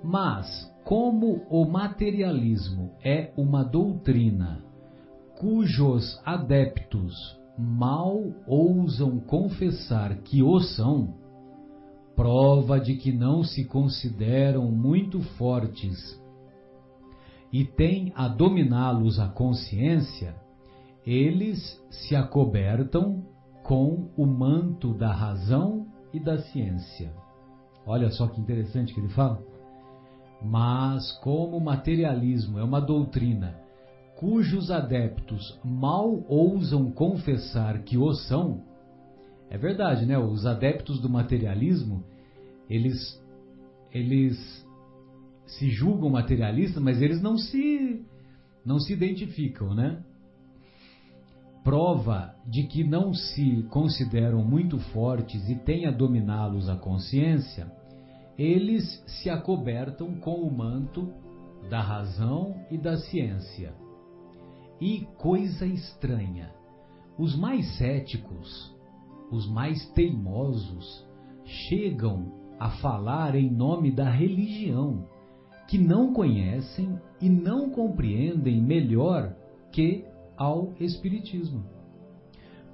Mas, como o materialismo é uma doutrina cujos adeptos mal ousam confessar que o são, prova de que não se consideram muito fortes e têm a dominá-los a consciência, eles se acobertam com o manto da razão e da ciência. Olha só que interessante que ele fala. Mas, como o materialismo é uma doutrina cujos adeptos mal ousam confessar que o são, é verdade, né? Os adeptos do materialismo, eles, eles se julgam materialistas, mas eles não se não se identificam, né? Prova de que não se consideram muito fortes e têm a dominá-los a consciência, eles se acobertam com o manto da razão e da ciência. E coisa estranha, os mais céticos, os mais teimosos, chegam a falar em nome da religião, que não conhecem e não compreendem melhor que ao Espiritismo.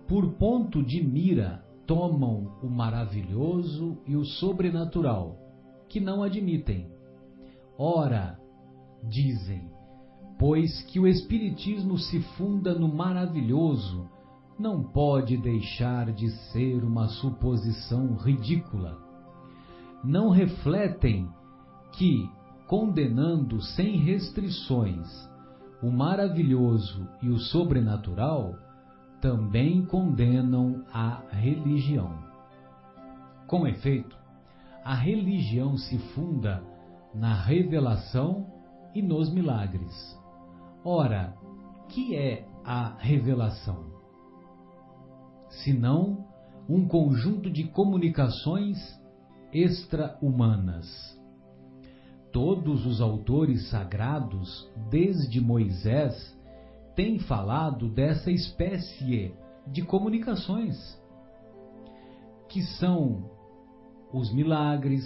Por ponto de mira, tomam o maravilhoso e o sobrenatural, que não admitem. Ora, dizem, pois que o Espiritismo se funda no maravilhoso, não pode deixar de ser uma suposição ridícula. Não refletem que, condenando sem restrições o maravilhoso e o sobrenatural, também condenam a religião. Com efeito, a religião se funda na revelação e nos milagres. Ora, que é a revelação? Senão um conjunto de comunicações extra-humanas. Todos os autores sagrados, desde Moisés, têm falado dessa espécie de comunicações, que são os milagres,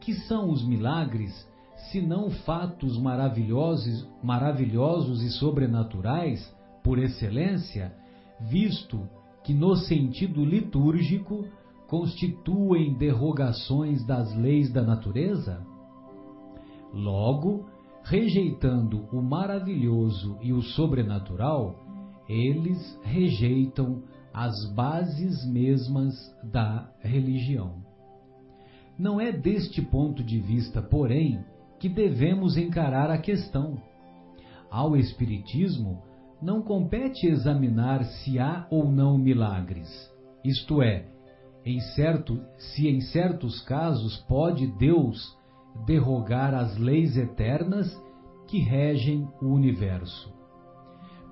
que são os milagres se não fatos maravilhosos, maravilhosos e sobrenaturais por excelência, visto que no sentido litúrgico constituem derrogações das leis da natureza? Logo, rejeitando o maravilhoso e o sobrenatural, eles rejeitam as bases mesmas da religião. Não é deste ponto de vista, porém, que devemos encarar a questão. Ao Espiritismo não compete examinar se há ou não milagres, isto é, em certo, se em certos casos pode Deus derrogar as leis eternas que regem o universo.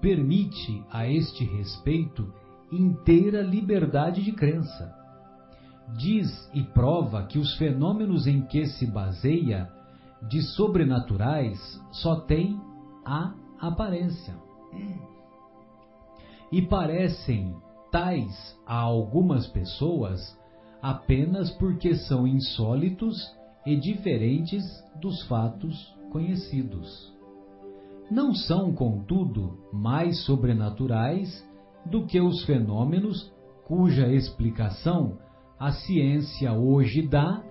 Permite a este respeito inteira liberdade de crença. Diz e prova que os fenômenos em que se baseia de sobrenaturais só têm a aparência. E parecem tais a algumas pessoas apenas porque são insólitos e diferentes dos fatos conhecidos. Não são, contudo, mais sobrenaturais do que os fenômenos cuja explicação a ciência hoje dá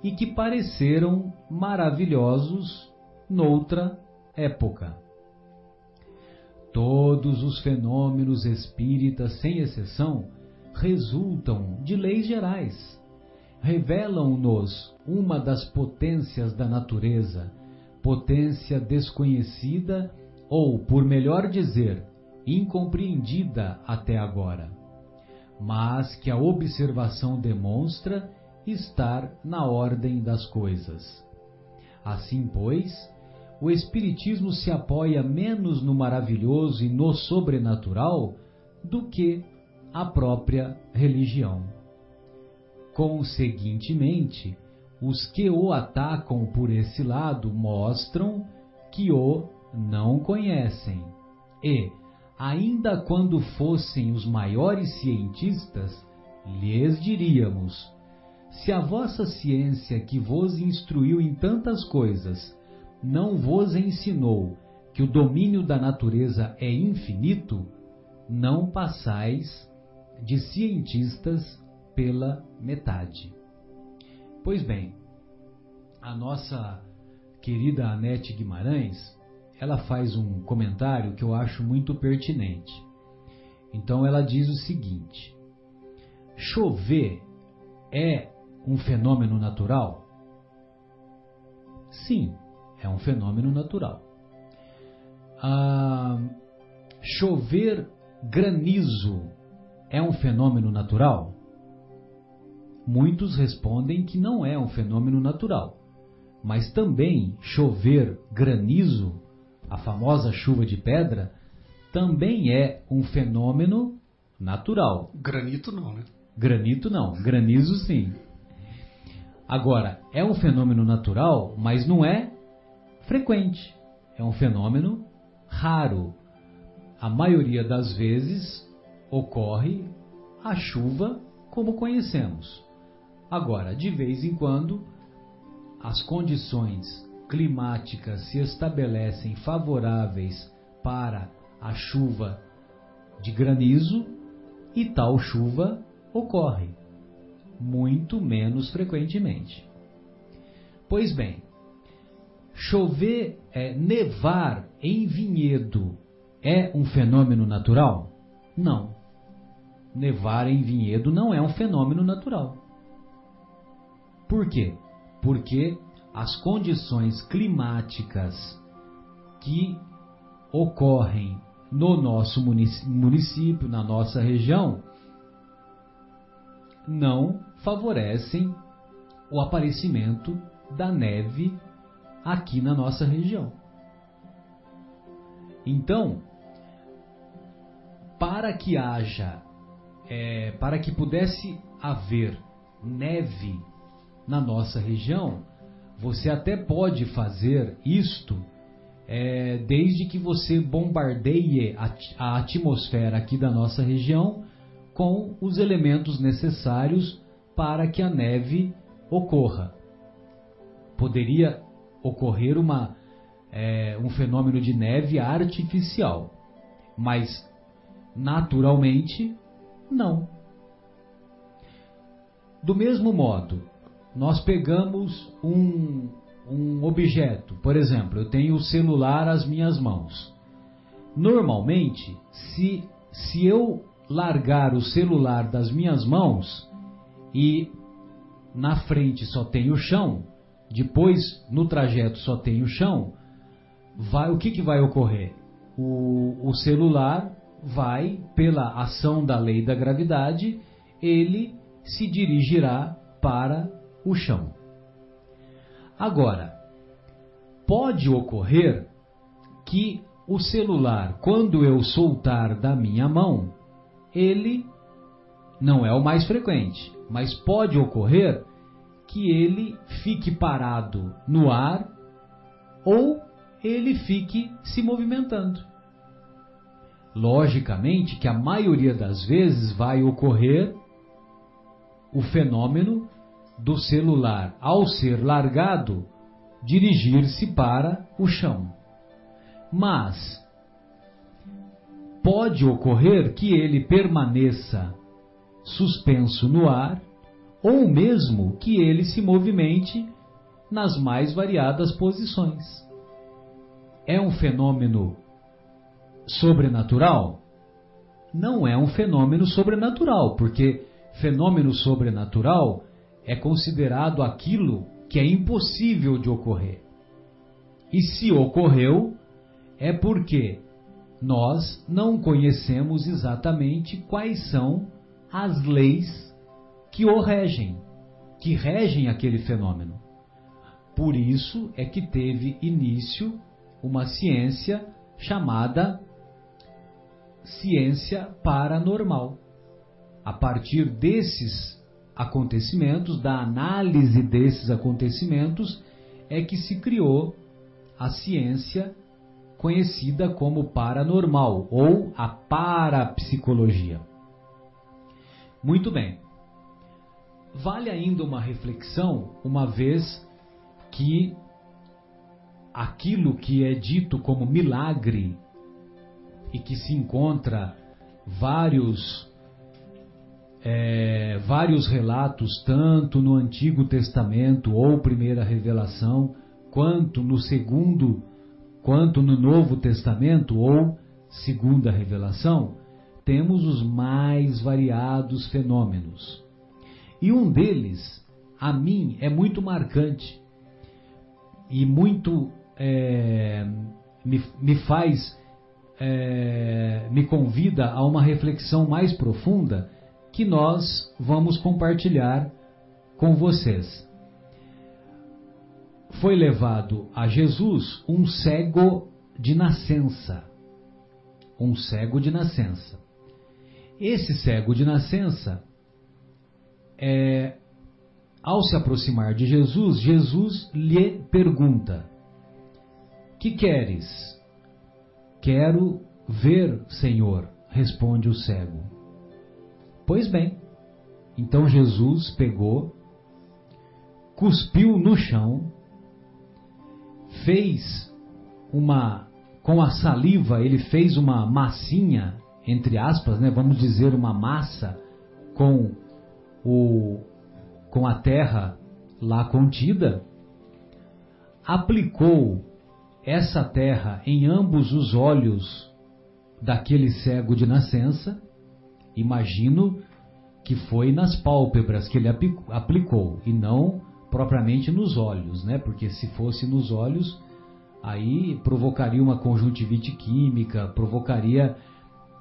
e que pareceram maravilhosos noutra época. Todos os fenômenos espíritas, sem exceção, resultam de leis gerais. Revelam-nos uma das potências da natureza, potência desconhecida ou, por melhor dizer, incompreendida até agora, mas que a observação demonstra estar na ordem das coisas. Assim, pois, o Espiritismo se apoia menos no maravilhoso e no sobrenatural do que a própria religião. Conseguintemente, os que o atacam por esse lado mostram que o não conhecem. E, ainda quando fossem os maiores cientistas, lhes diríamos: se a vossa ciência que vos instruiu em tantas coisas não vos ensinou que o domínio da natureza é infinito, não passais de cientistas pela metade. Pois bem, a nossa querida Anete Guimarães, ela faz um comentário que eu acho muito pertinente. Então ela diz o seguinte: chover é um fenômeno natural? Sim, é um fenômeno natural. Ah, chover granizo é um fenômeno natural? Muitos respondem que não é um fenômeno natural, mas também chover granizo a famosa chuva de pedra, também é um fenômeno natural. Granito não, né? Granito não, granizo sim. Agora, é um fenômeno natural, mas não é frequente. É um fenômeno raro. A maioria das vezes ocorre a chuva como conhecemos. Agora, de vez em quando, as condições climáticas se estabelecem favoráveis para a chuva de granizo e tal chuva ocorre, muito menos frequentemente. Pois bem, chover, é, nevar em vinhedo é um fenômeno natural? Não. Nevar em vinhedo não é um fenômeno natural. Por quê? Porque as condições climáticas que ocorrem no nosso município, na nossa região, não favorecem o aparecimento da neve aqui na nossa região. Então, para que haja, é, para que pudesse haver neve na nossa região, você até pode fazer isto é, desde que você bombardeie a, a atmosfera aqui da nossa região com os elementos necessários para que a neve ocorra. Poderia ocorrer uma, é, um fenômeno de neve artificial, mas naturalmente não. Do mesmo modo, nós pegamos um, um objeto, por exemplo, eu tenho o celular às minhas mãos. Normalmente, se, se eu largar o celular das minhas mãos e na frente só tem o chão, depois no trajeto só tem o chão, vai, o que, que vai ocorrer? O, o celular vai, pela ação da lei da gravidade, ele se dirigirá para o chão. Agora, pode ocorrer que o celular, quando eu soltar da minha mão, ele não é o mais frequente, mas pode ocorrer que ele fique parado no ar ou ele fique se movimentando. Logicamente que a maioria das vezes vai ocorrer o fenômeno do celular, ao ser largado, dirigir-se para o chão. Mas pode ocorrer que ele permaneça suspenso no ar, ou mesmo que ele se movimente nas mais variadas posições. É um fenômeno sobrenatural? Não é um fenômeno sobrenatural, porque fenômeno sobrenatural é considerado aquilo que é impossível de ocorrer. E se ocorreu, é porque nós não conhecemos exatamente quais são as leis que o regem, que regem aquele fenômeno. Por isso é que teve início uma ciência chamada ciência paranormal. A partir desses acontecimentos, da análise desses acontecimentos, é que se criou a ciência conhecida como paranormal ou a parapsicologia. Muito bem. Vale ainda uma reflexão, uma vez que aquilo que é dito como milagre e que se encontra vários é, vários relatos, tanto no Antigo Testamento ou Primeira Revelação, quanto no Segundo, quanto no Novo Testamento ou Segunda Revelação, temos os mais variados fenômenos. E um deles, a mim, é muito marcante e muito é, me, me faz, é, me convida a uma reflexão mais profunda que nós vamos compartilhar com vocês. Foi levado a Jesus um cego de nascença. Um cego de nascença. Esse cego de nascença, é, ao se aproximar de Jesus, Jesus lhe pergunta: Que queres? Quero ver, Senhor, responde o cego. Pois bem, então Jesus pegou, cuspiu no chão, fez uma com a saliva, ele fez uma massinha entre aspas, né, vamos dizer, uma massa com, o, com a terra lá contida, aplicou essa terra em ambos os olhos daquele cego de nascença, imagino que foi nas pálpebras que ele aplicou e não propriamente nos olhos, né? Porque se fosse nos olhos, aí provocaria uma conjuntivite química, provocaria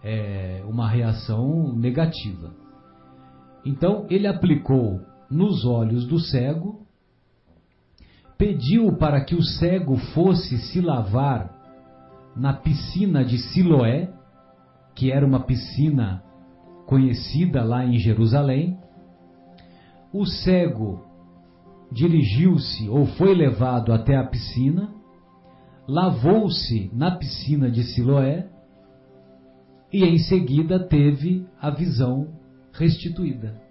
é, uma reação negativa. Então ele aplicou nos olhos do cego, pediu para que o cego fosse se lavar na piscina de Siloé, que era uma piscina conhecida lá em Jerusalém. O cego dirigiu-se ou foi levado até a piscina, lavou-se na piscina de Siloé e em seguida teve a visão restituída.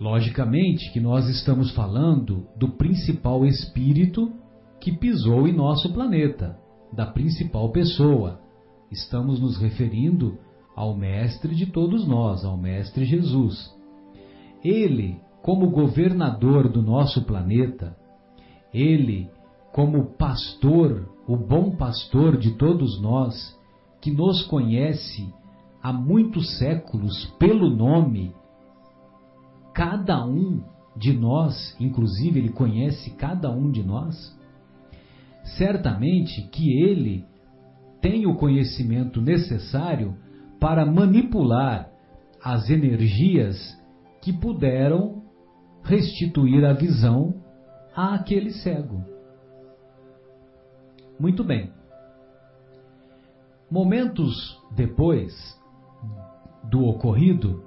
Logicamente que nós estamos falando do principal espírito que pisou em nosso planeta, da principal pessoa. Estamos nos referindo ao Mestre de todos nós, ao Mestre Jesus. Ele, como governador do nosso planeta, ele, como pastor, o bom pastor de todos nós, que nos conhece há muitos séculos pelo nome, cada um de nós, inclusive ele conhece cada um de nós, certamente que ele tem o conhecimento necessário para manipular as energias que puderam restituir a visão àquele cego. Muito bem. Momentos depois do ocorrido,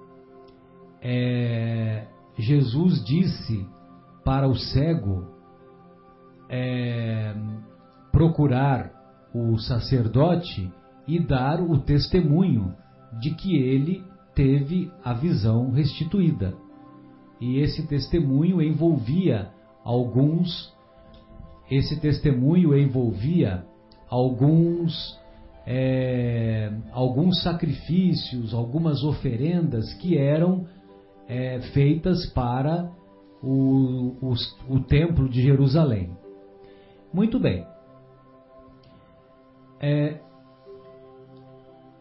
é, Jesus disse para o cego é, procurar o sacerdote e dar o testemunho de que ele teve a visão restituída. E esse testemunho envolvia alguns esse testemunho envolvia alguns é, alguns sacrifícios, algumas oferendas que eram é, feitas para o, o, o, templo de Jerusalém. Muito bem. É,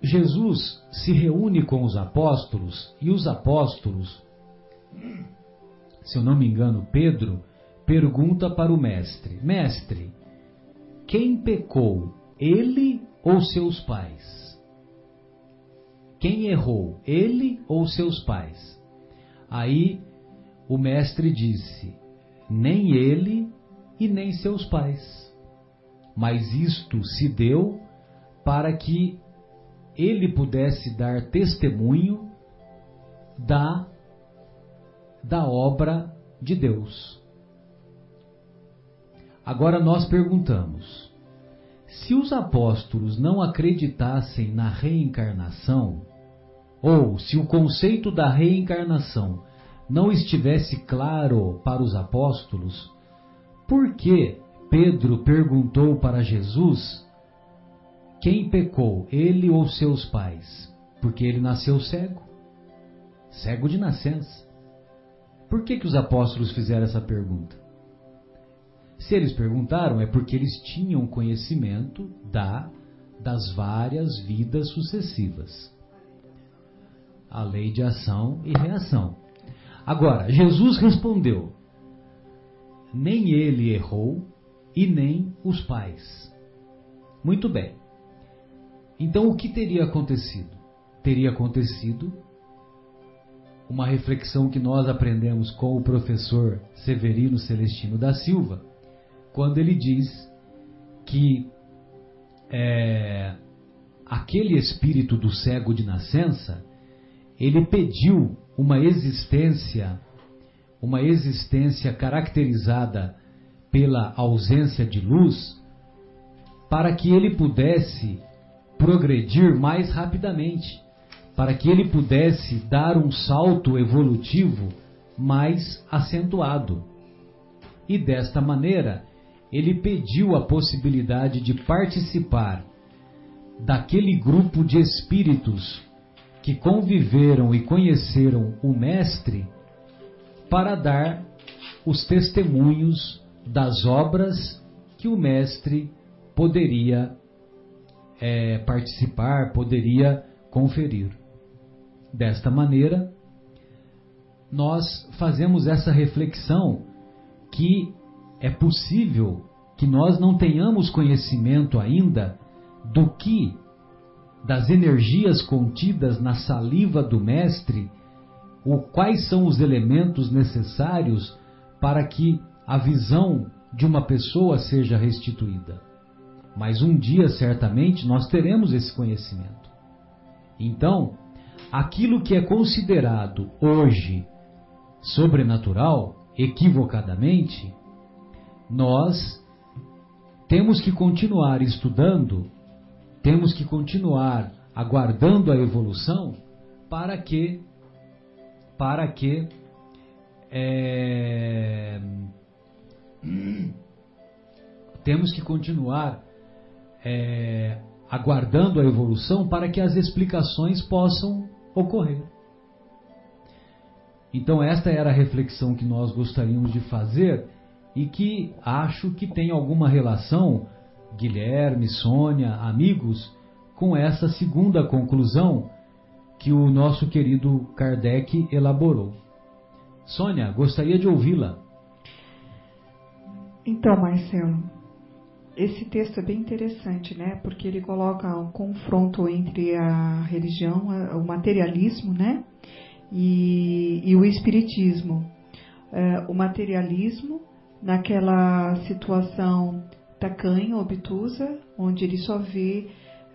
Jesus se reúne com os apóstolos e os apóstolos, se eu não me engano, Pedro pergunta para o mestre: Mestre, quem pecou, ele ou seus pais? Quem errou, ele ou seus pais? Aí o mestre disse: Nem ele e nem seus pais. Mas isto se deu para que ele pudesse dar testemunho da, da obra de Deus. Agora nós perguntamos: se os apóstolos não acreditassem na reencarnação, ou se o conceito da reencarnação não estivesse claro para os apóstolos, por que Pedro perguntou para Jesus quem pecou, ele ou seus pais? Porque ele nasceu cego, cego de nascença. Por que, que os apóstolos fizeram essa pergunta? Se eles perguntaram, é porque eles tinham conhecimento da das várias vidas sucessivas. A lei de ação e reação. Agora, Jesus respondeu: nem ele errou e nem os pais. Muito bem. Então o que teria acontecido? Teria acontecido uma reflexão que nós aprendemos com o professor Severino Celestino da Silva quando ele diz que é, aquele espírito do cego de nascença, ele pediu uma existência, uma existência caracterizada pela ausência de luz, para que ele pudesse progredir mais rapidamente, para que ele pudesse dar um salto evolutivo mais acentuado. E desta maneira, ele pediu a possibilidade de participar daquele grupo de espíritos que conviveram e conheceram o Mestre para dar os testemunhos das obras que o Mestre poderia é, participar, poderia conferir. Desta maneira, nós fazemos essa reflexão que é possível que nós não tenhamos conhecimento ainda do que das energias contidas na saliva do mestre, ou quais são os elementos necessários para que a visão de uma pessoa seja restituída. Mas um dia certamente nós teremos esse conhecimento. Então, aquilo que é considerado hoje sobrenatural, equivocadamente, nós temos que continuar estudando temos que continuar aguardando a evolução para que para que é, temos que continuar é, aguardando a evolução para que as explicações possam ocorrer. Então esta era a reflexão que nós gostaríamos de fazer e que acho que tem alguma relação Guilherme, Sônia, amigos, com essa segunda conclusão que o nosso querido Kardec elaborou. Sônia, gostaria de ouvi-la. Então, Marcelo, esse texto é bem interessante, né? Porque ele coloca um confronto entre a religião, o materialismo, né? E, e o espiritismo. É, o materialismo, naquela situação tacanha, obtusa, onde ele só vê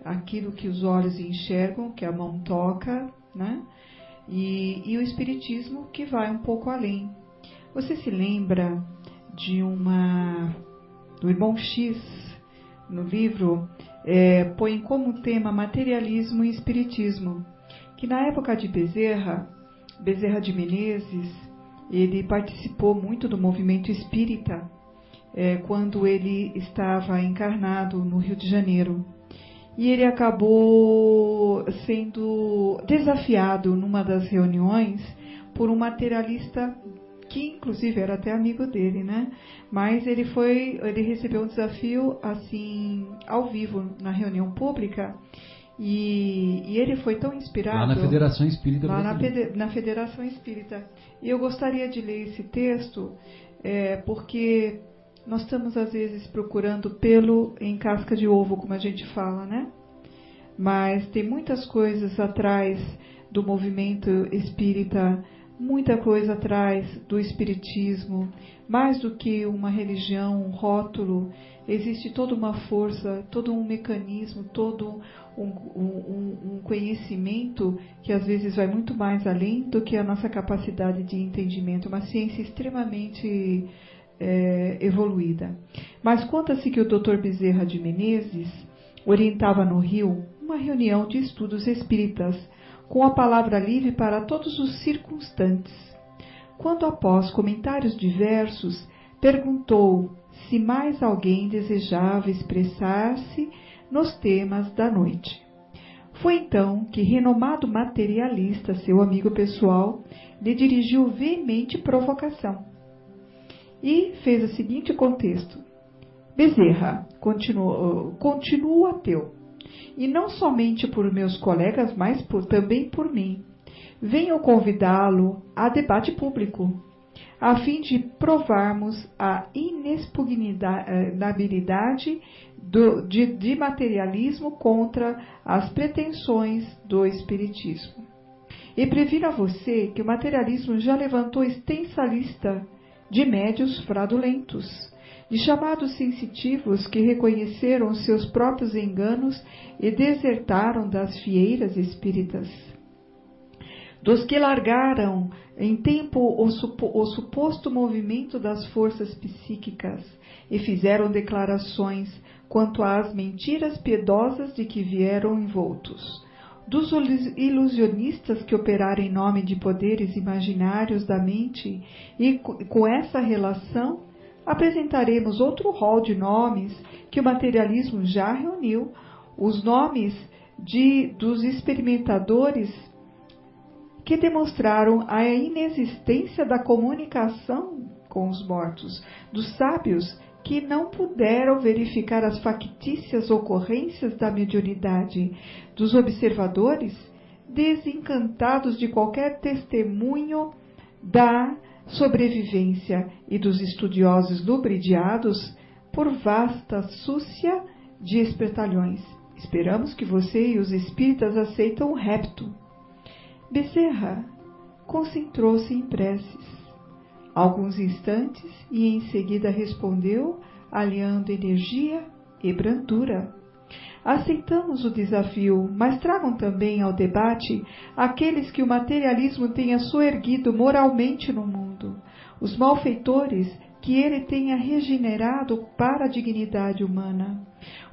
aquilo que os olhos enxergam, que a mão toca, né? E, e o espiritismo que vai um pouco além. Você se lembra de uma do irmão X no livro é, põe como tema materialismo e espiritismo, que na época de Bezerra, Bezerra de Menezes, ele participou muito do movimento espírita é, quando ele estava encarnado no Rio de Janeiro. E ele acabou sendo desafiado numa das reuniões por um materialista que inclusive era até amigo dele, né? Mas ele foi, ele recebeu um desafio assim ao vivo na reunião pública e, e ele foi tão inspirado lá na Federação Espírita lá na, na, Federação Espírita. E eu gostaria de ler esse texto é, porque nós estamos às vezes procurando pelo em casca de ovo, como a gente fala, né? Mas tem muitas coisas atrás do movimento espírita, muita coisa atrás do espiritismo, mais do que uma religião, um rótulo, existe toda uma força, todo um mecanismo, todo um, um, um, conhecimento que às vezes vai muito mais além do que a nossa capacidade de entendimento. Uma ciência extremamente é, evoluída. Mas conta-se que o Dr. Bezerra de Menezes orientava no Rio uma reunião de estudos espíritas, com a palavra livre para todos os circunstantes. Quando, após comentários diversos, perguntou se mais alguém desejava expressar-se nos temas da noite. Foi então que renomado materialista, seu amigo pessoal, lhe dirigiu veemente provocação e fez o seguinte contexto: Bezerra, continua, continua ateu, e não somente por meus colegas, mas por, também por mim. Venho convidá-lo a debate público, a fim de provarmos a inexpugnabilidade do, de, de materialismo contra as pretensões do Espiritismo. E previno a você que o materialismo já levantou extensa lista de médios fraudulentos, de chamados sensitivos que reconheceram seus próprios enganos e desertaram das fieiras espíritas, dos que largaram em tempo o, supo, o suposto movimento das forças psíquicas e fizeram declarações quanto às mentiras piedosas de que vieram envoltos. Dos ilusionistas que operaram em nome de poderes imaginários da mente, e com essa relação apresentaremos outro rol de nomes que o materialismo já reuniu, os nomes de, dos experimentadores que demonstraram a inexistência da comunicação com os mortos, dos sábios que não puderam verificar as factícias ocorrências da mediunidade, dos observadores desencantados de qualquer testemunho da sobrevivência e dos estudiosos lubridiados por vasta súcia de espertalhões. Esperamos que você e os espíritas aceitam o repto. Bezerra concentrou-se em preces. Alguns instantes e em seguida respondeu, aliando energia e brandura. Aceitamos o desafio, mas tragam também ao debate aqueles que o materialismo tenha soerguido moralmente no mundo, os malfeitores que ele tenha regenerado para a dignidade humana,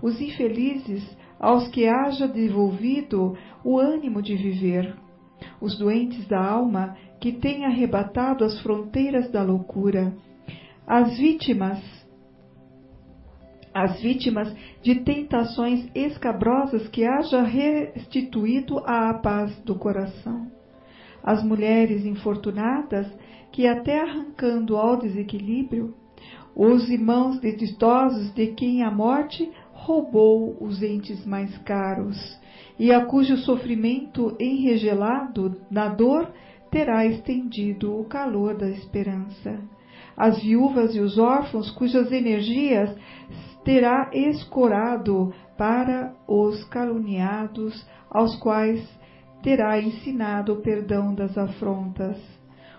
os infelizes aos que haja devolvido o ânimo de viver, os doentes da alma que tenha arrebatado as fronteiras da loucura, as vítimas as vítimas de tentações escabrosas que haja restituído à paz do coração. As mulheres infortunadas que, até arrancando ao desequilíbrio, os irmãos desditosos de quem a morte roubou os entes mais caros, e a cujo sofrimento enregelado na dor terá estendido o calor da esperança. As viúvas e os órfãos cujas energias terá escorado para os caluniados, aos quais terá ensinado o perdão das afrontas.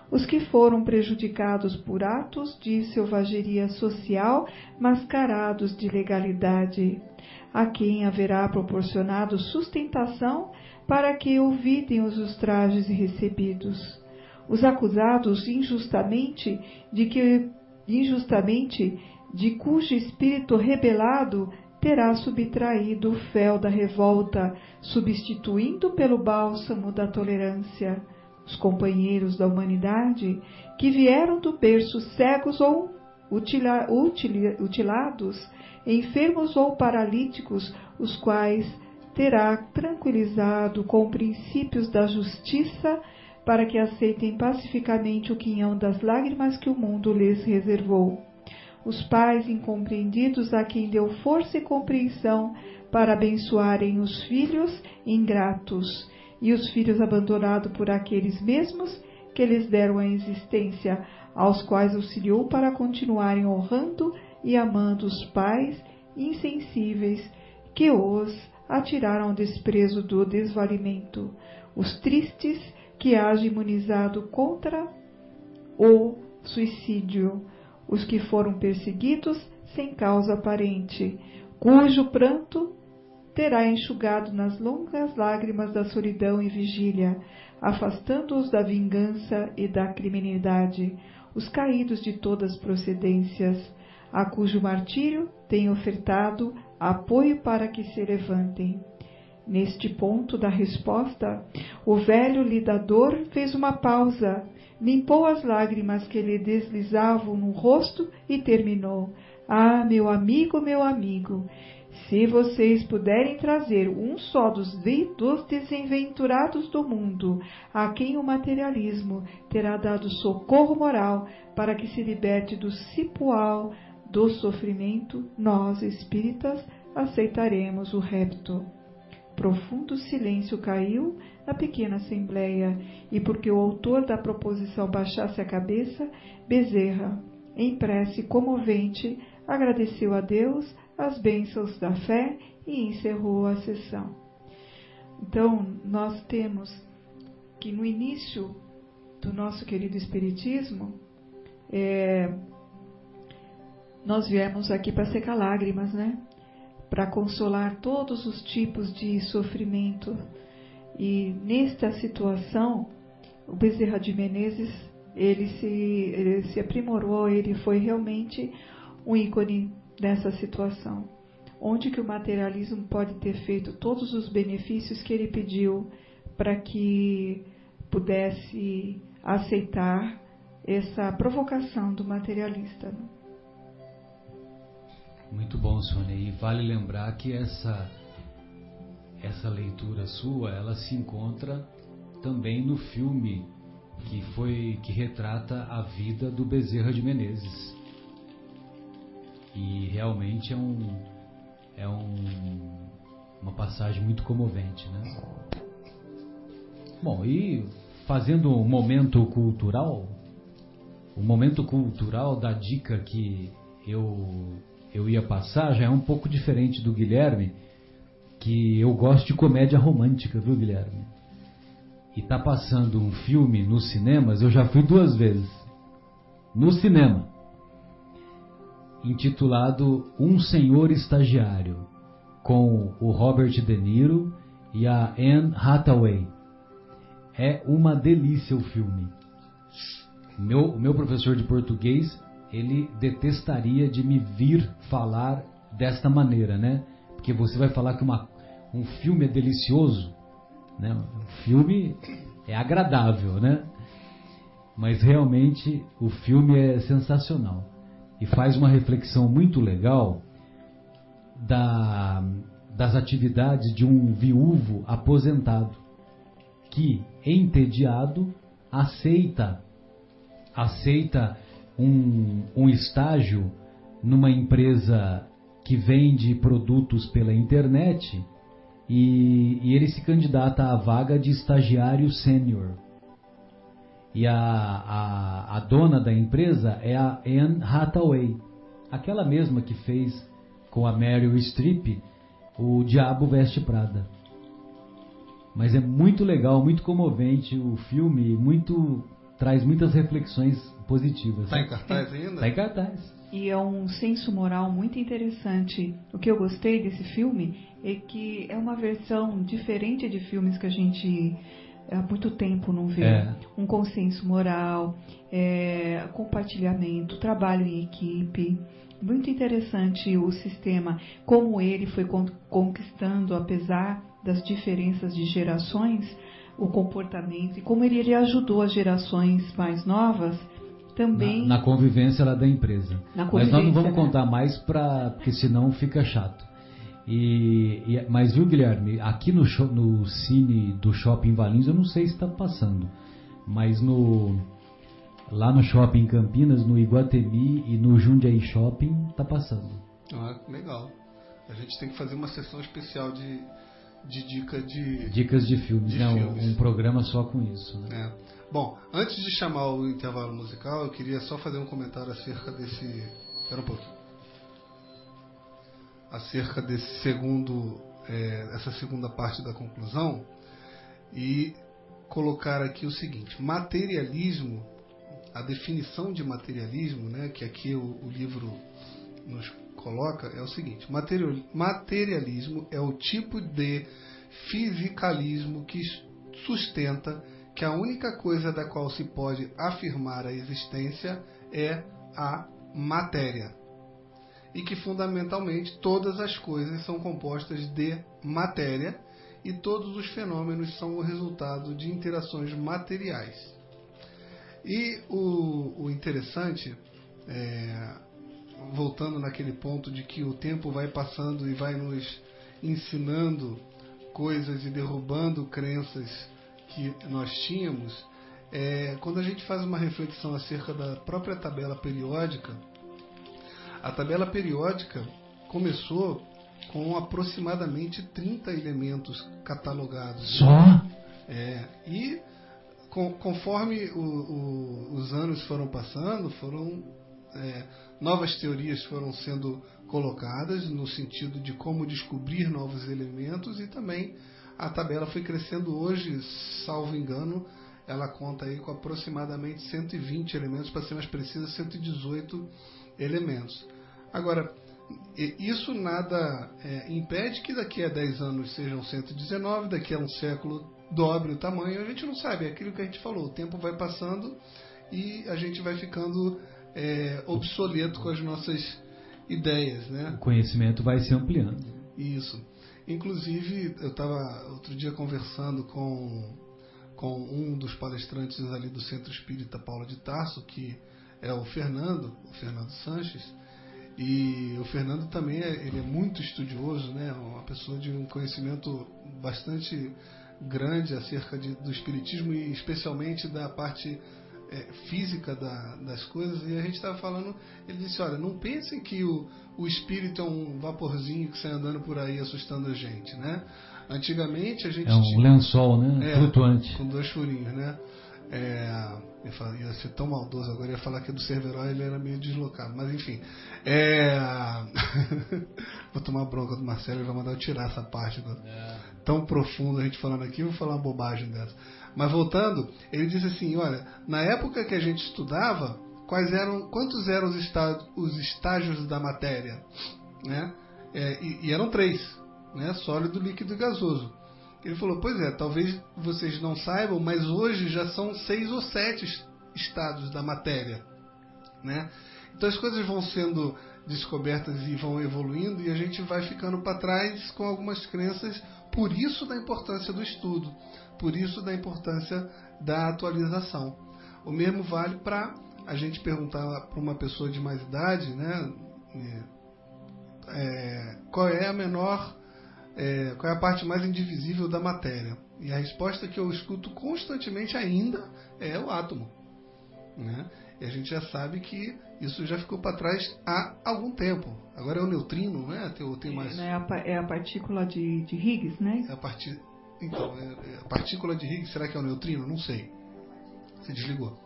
Os que foram prejudicados por atos de selvageria social mascarados de legalidade, a quem haverá proporcionado sustentação para que ouvidem os ultrajes recebidos. Os acusados injustamente de que injustamente de cujo espírito rebelado terá subtraído o fel da revolta, substituindo pelo bálsamo da tolerância. Os companheiros da humanidade, que vieram do berço cegos ou utila, utila, utilados, enfermos ou paralíticos, os quais terá tranquilizado com princípios da justiça, para que aceitem pacificamente o quinhão das lágrimas que o mundo lhes reservou os pais incompreendidos a quem deu força e compreensão para abençoarem os filhos ingratos e os filhos abandonados por aqueles mesmos que lhes deram a existência, aos quais auxiliou para continuarem honrando e amando os pais insensíveis que os atiraram ao desprezo do desvalimento, os tristes que agem imunizado contra o suicídio, os que foram perseguidos sem causa aparente, cujo pranto terá enxugado nas longas lágrimas da solidão e vigília, afastando-os da vingança e da criminalidade, os caídos de todas as procedências, a cujo martírio tem ofertado apoio para que se levantem. Neste ponto da resposta, o velho lidador fez uma pausa limpou as lágrimas que lhe deslizavam no rosto e terminou: Ah, meu amigo, meu amigo, se vocês puderem trazer um só dos, dos desventura-dos do mundo, a quem o materialismo terá dado socorro moral para que se liberte do cipual do sofrimento, nós, espíritas, aceitaremos o repto. Profundo silêncio caiu na pequena assembleia, e porque o autor da proposição baixasse a cabeça, Bezerra, em prece comovente, agradeceu a Deus as bênçãos da fé e encerrou a sessão. Então, nós temos que no início do nosso querido Espiritismo, é, nós viemos aqui para secar lágrimas, né? Para consolar todos os tipos de sofrimento. E nesta situação, o Bezerra de Menezes, ele se, ele se aprimorou, ele foi realmente um ícone dessa situação. Onde que o materialismo pode ter feito todos os benefícios que ele pediu para que pudesse aceitar essa provocação do materialista. Muito bom, Sônia. E vale lembrar que essa essa leitura sua, ela se encontra também no filme que foi que retrata a vida do Bezerra de Menezes. E realmente é um é um, uma passagem muito comovente, né? Bom, e fazendo um momento cultural, o momento cultural da dica que eu, eu ia passar já é um pouco diferente do Guilherme, que eu gosto de comédia romântica, viu, Guilherme? E tá passando um filme nos cinemas, eu já fui duas vezes. No cinema. Intitulado Um Senhor Estagiário, com o Robert De Niro e a Anne Hathaway. É uma delícia o filme. Meu, o meu professor de português, ele detestaria de me vir falar desta maneira, né? Porque você vai falar que uma, um filme é delicioso, né? Um filme é agradável, né? Mas realmente o filme é sensacional e faz uma reflexão muito legal da, das atividades de um viúvo aposentado que, entediado, aceita aceita um, um estágio numa empresa que vende produtos pela internet e, e, ele se candidata à vaga de estagiário sênior. E a, a, a, dona da empresa é a Anne Hathaway, aquela mesma que fez com a Meryl Streep o Diabo Veste Prada. Mas é muito legal, muito comovente o filme, muito traz muitas reflexões positivas. Está em cartaz ainda? Está em cartaz. E é um senso moral muito interessante. O que eu gostei desse filme é que é uma versão diferente de filmes que a gente há muito tempo não vê. É. Um consenso moral, é, compartilhamento, trabalho em equipe. Muito interessante o sistema, como ele foi conquistando, apesar das diferenças de gerações, o comportamento e como ele, ele ajudou as gerações mais novas também na, na convivência lá da empresa. Mas nós não vamos né? contar mais para porque senão fica chato. E, e, mas viu Guilherme, aqui no, show, no cine do Shopping Valinhos eu não sei se está passando, mas no lá no Shopping Campinas, no Iguatemi e no Jundiaí Shopping está passando. Ah, legal. A gente tem que fazer uma sessão especial de de dica de dicas de filmes, de né? Filmes. Um, um, programa só com isso. Né? É. Bom, antes de chamar o intervalo musical, eu queria só fazer um comentário acerca desse. Espera um pouquinho. Acerca desse segundo, é, essa segunda parte da conclusão e colocar aqui o seguinte: materialismo, a definição de materialismo, né, que aqui o, o livro nos coloca é o seguinte: materialismo é o tipo de fisicalismo que sustenta que a única coisa da qual se pode afirmar a existência é a matéria. E que fundamentalmente todas as coisas são compostas de matéria e todos os fenômenos são o resultado de interações materiais. E o, o interessante é, voltando naquele ponto de que o tempo vai passando e vai nos ensinando coisas e derrubando crenças que nós tínhamos, é, quando a gente faz uma reflexão acerca da própria tabela periódica, a tabela periódica começou com aproximadamente 30 elementos catalogados. Só? É, e com, conforme o, o, os anos foram passando, foram é, novas teorias foram sendo colocadas no sentido de como descobrir novos elementos e também a tabela foi crescendo hoje, salvo engano, ela conta aí com aproximadamente 120 elementos, para ser mais precisa, 118 elementos. Agora, isso nada é, impede que daqui a 10 anos sejam 119, daqui a um século dobre o tamanho, a gente não sabe, é aquilo que a gente falou, o tempo vai passando e a gente vai ficando é, obsoleto com as nossas ideias. Né? O conhecimento vai se ampliando. Isso. Inclusive, eu estava outro dia conversando com, com um dos palestrantes ali do Centro Espírita Paulo de Tarso, que é o Fernando, o Fernando Sanches, e o Fernando também é, ele é muito estudioso, né? uma pessoa de um conhecimento bastante grande acerca de, do Espiritismo e especialmente da parte é, física da, das coisas. E a gente estava falando, ele disse: Olha, não pensem que o, o espírito é um vaporzinho que sai andando por aí assustando a gente, né? Antigamente a gente. É um tinha, lençol, né? É, Flutuante. Com dois furinhos, né? É, ia ser tão maldoso agora, ia falar que do Cerveró ele era meio deslocado, mas enfim. É, vou tomar bronca do Marcelo e vai mandar eu tirar essa parte é. tão profundo a gente falando aqui, vou falar uma bobagem dessa. Mas voltando, ele disse assim: olha, na época que a gente estudava, quais eram, quantos eram os, estágios, os estágios da matéria? Né? É, e, e eram três: né? sólido, líquido e gasoso. Ele falou: Pois é, talvez vocês não saibam, mas hoje já são seis ou sete estados da matéria. Né? Então as coisas vão sendo descobertas e vão evoluindo e a gente vai ficando para trás com algumas crenças. Por isso da importância do estudo, por isso da importância da atualização. O mesmo vale para a gente perguntar para uma pessoa de mais idade, né? É, qual é a menor é, qual é a parte mais indivisível da matéria? E a resposta que eu escuto constantemente ainda é o átomo. Né? E a gente já sabe que isso já ficou para trás há algum tempo. Agora é o neutrino, né? Tem, tem mais... É, a, é a partícula de, de Higgs, né? É a parti... Então, é, é a partícula de Higgs, será que é o neutrino? Não sei. Você desligou.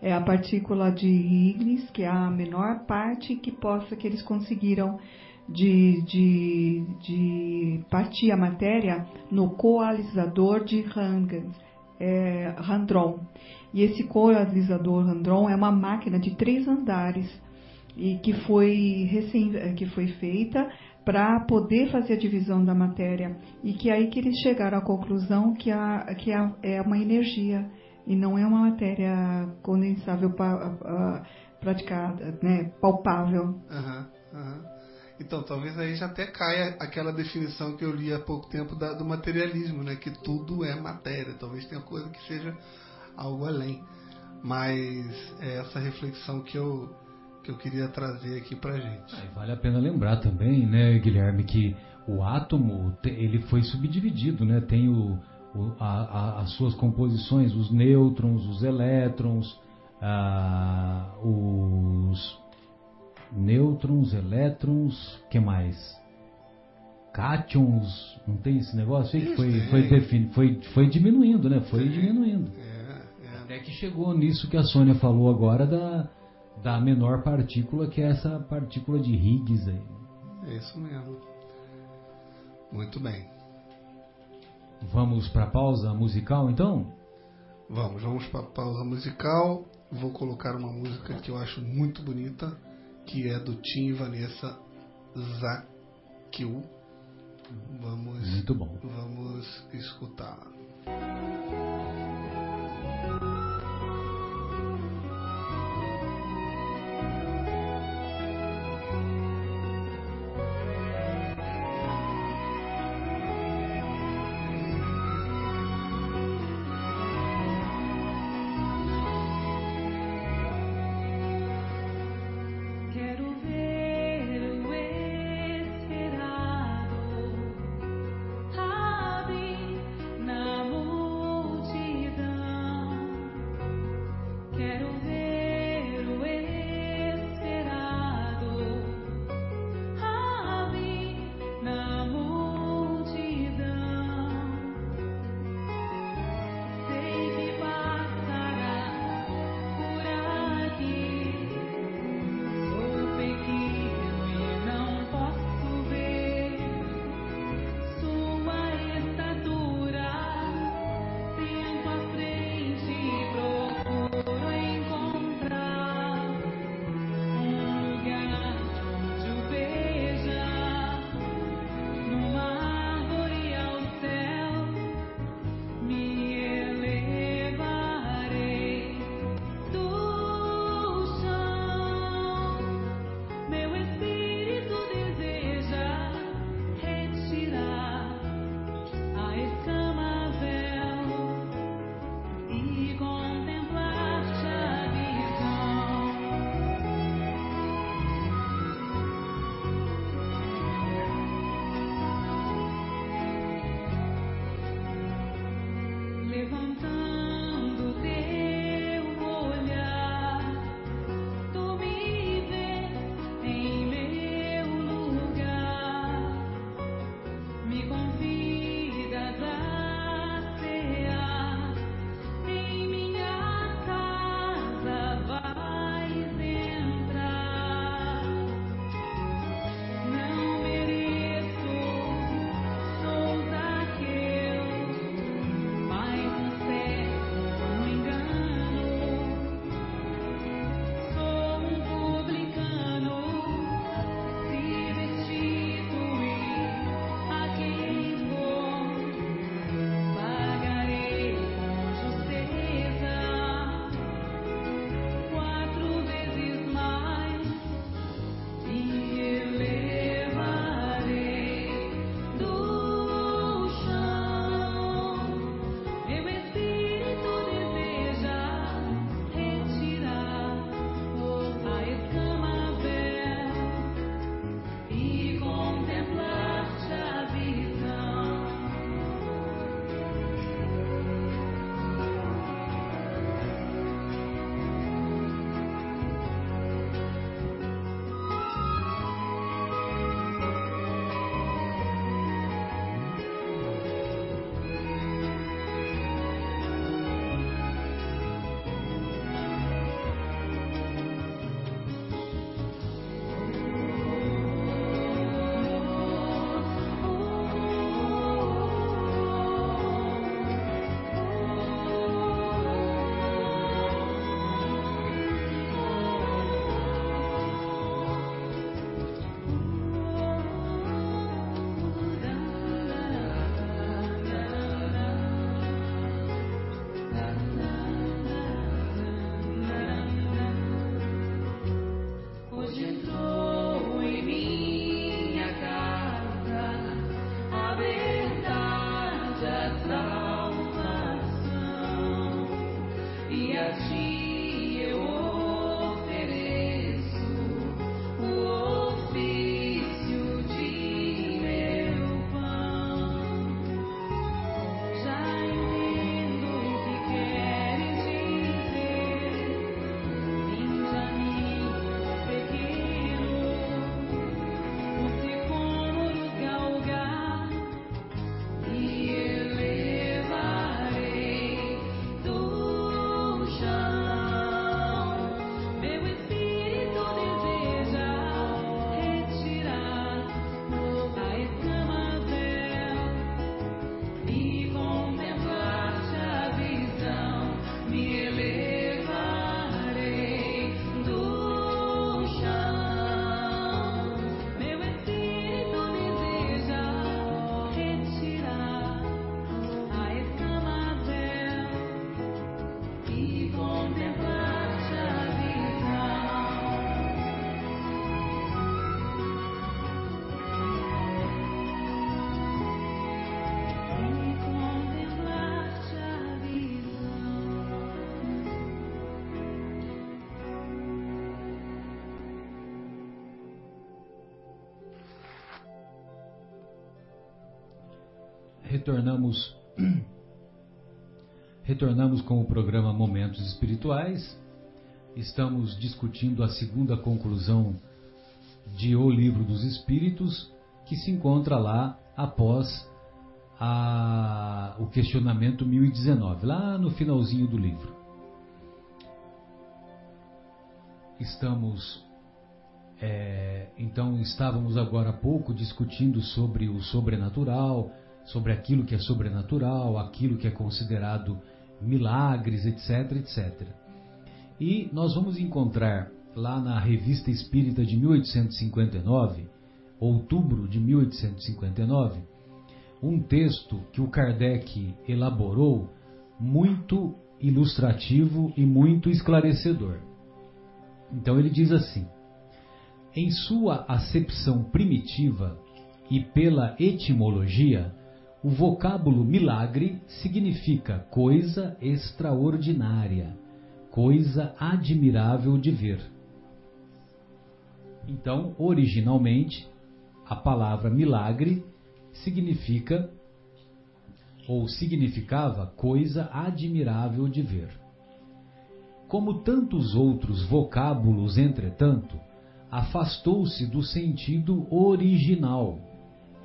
É a partícula de Higgs, que é a menor parte que possa que eles conseguiram de, de, de partir a matéria no coalizador de Huygens, é, Randron. E esse coalizador Randron é uma máquina de três andares e que foi, recém, que foi feita para poder fazer a divisão da matéria e que é aí que eles chegaram à conclusão que, a, que a, é uma energia e não é uma matéria condensável praticada, né, palpável. Uhum, uhum. Então, talvez aí já até caia aquela definição que eu li há pouco tempo da, do materialismo, né? Que tudo é matéria. Talvez tenha coisa que seja algo além. Mas é essa reflexão que eu, que eu queria trazer aqui pra gente. É, vale a pena lembrar também, né, Guilherme, que o átomo ele foi subdividido, né? Tem o, o a, a, as suas composições, os nêutrons, os elétrons, ah, os nêutrons, elétrons, que mais? Cátions, não tem esse negócio aí que foi, foi, defini, foi, foi diminuindo, né? Foi diminuindo. É, é. Até que chegou nisso que a Sônia falou agora da, da menor partícula, que é essa partícula de Higgs aí. É isso mesmo. Muito bem. Vamos para a pausa musical então? Vamos, vamos para a pausa musical. Vou colocar uma música que eu acho muito bonita que é do Tim e Vanessa Zakil. Vamos, Muito bom. Vamos escutar. Retornamos retornamos com o programa Momentos Espirituais. Estamos discutindo a segunda conclusão de O Livro dos Espíritos, que se encontra lá após a, o questionamento 1019, lá no finalzinho do livro. Estamos é, então estávamos agora há pouco discutindo sobre o sobrenatural, sobre aquilo que é sobrenatural, aquilo que é considerado milagres, etc, etc. E nós vamos encontrar lá na Revista Espírita de 1859, outubro de 1859, um texto que o Kardec elaborou muito ilustrativo e muito esclarecedor. Então ele diz assim: em sua acepção primitiva e pela etimologia, o vocábulo milagre significa coisa extraordinária, coisa admirável de ver. Então, originalmente, a palavra milagre significa ou significava coisa admirável de ver. Como tantos outros vocábulos, entretanto, afastou-se do sentido original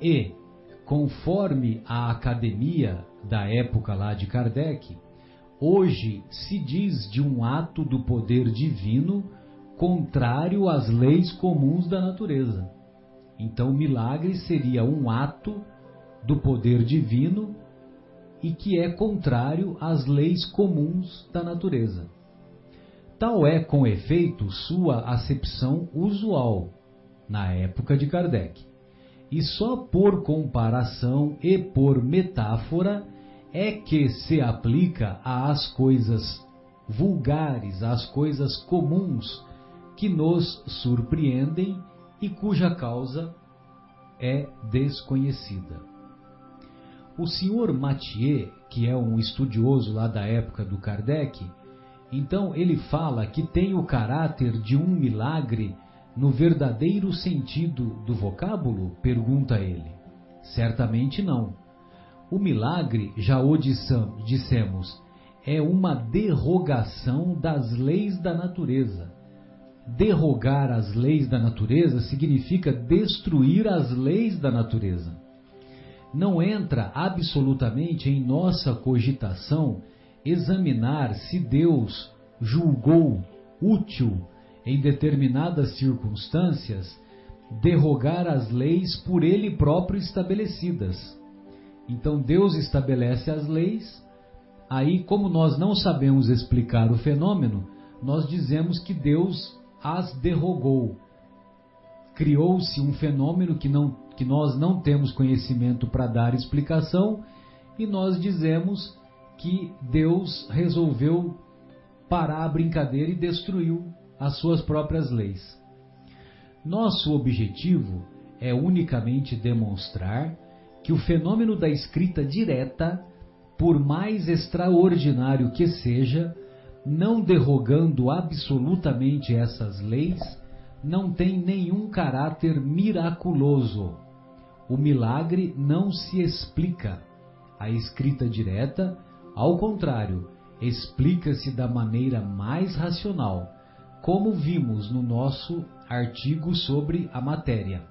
e, conforme a academia da época lá de Kardec, hoje se diz de um ato do poder divino contrário às leis comuns da natureza. Então, milagre seria um ato do poder divino e que é contrário às leis comuns da natureza. Tal é, com efeito, sua acepção usual na época de Kardec e só por comparação e por metáfora é que se aplica às coisas vulgares, às coisas comuns que nos surpreendem e cuja causa é desconhecida. O senhor Mathieu, que é um estudioso lá da época do Kardec, então ele fala que tem o caráter de um milagre no verdadeiro sentido do vocábulo? Pergunta ele. Certamente não. O milagre, já o dissemos, é uma derrogação das leis da natureza. Derrogar as leis da natureza significa destruir as leis da natureza. Não entra absolutamente em nossa cogitação examinar se Deus julgou útil em determinadas circunstâncias, derrogar as leis por ele próprio estabelecidas. Então Deus estabelece as leis, aí, como nós não sabemos explicar o fenômeno, nós dizemos que Deus as derrogou. Criou-se um fenômeno que, não, que nós não temos conhecimento para dar explicação, e nós dizemos que Deus resolveu parar a brincadeira e destruiu as suas próprias leis. Nosso objetivo é unicamente demonstrar que o fenômeno da escrita direta, por mais extraordinário que seja, não derrogando absolutamente essas leis, não tem nenhum caráter miraculoso. O milagre não se explica. A escrita direta, ao contrário, explica-se da maneira mais racional, como vimos no nosso artigo sobre a matéria.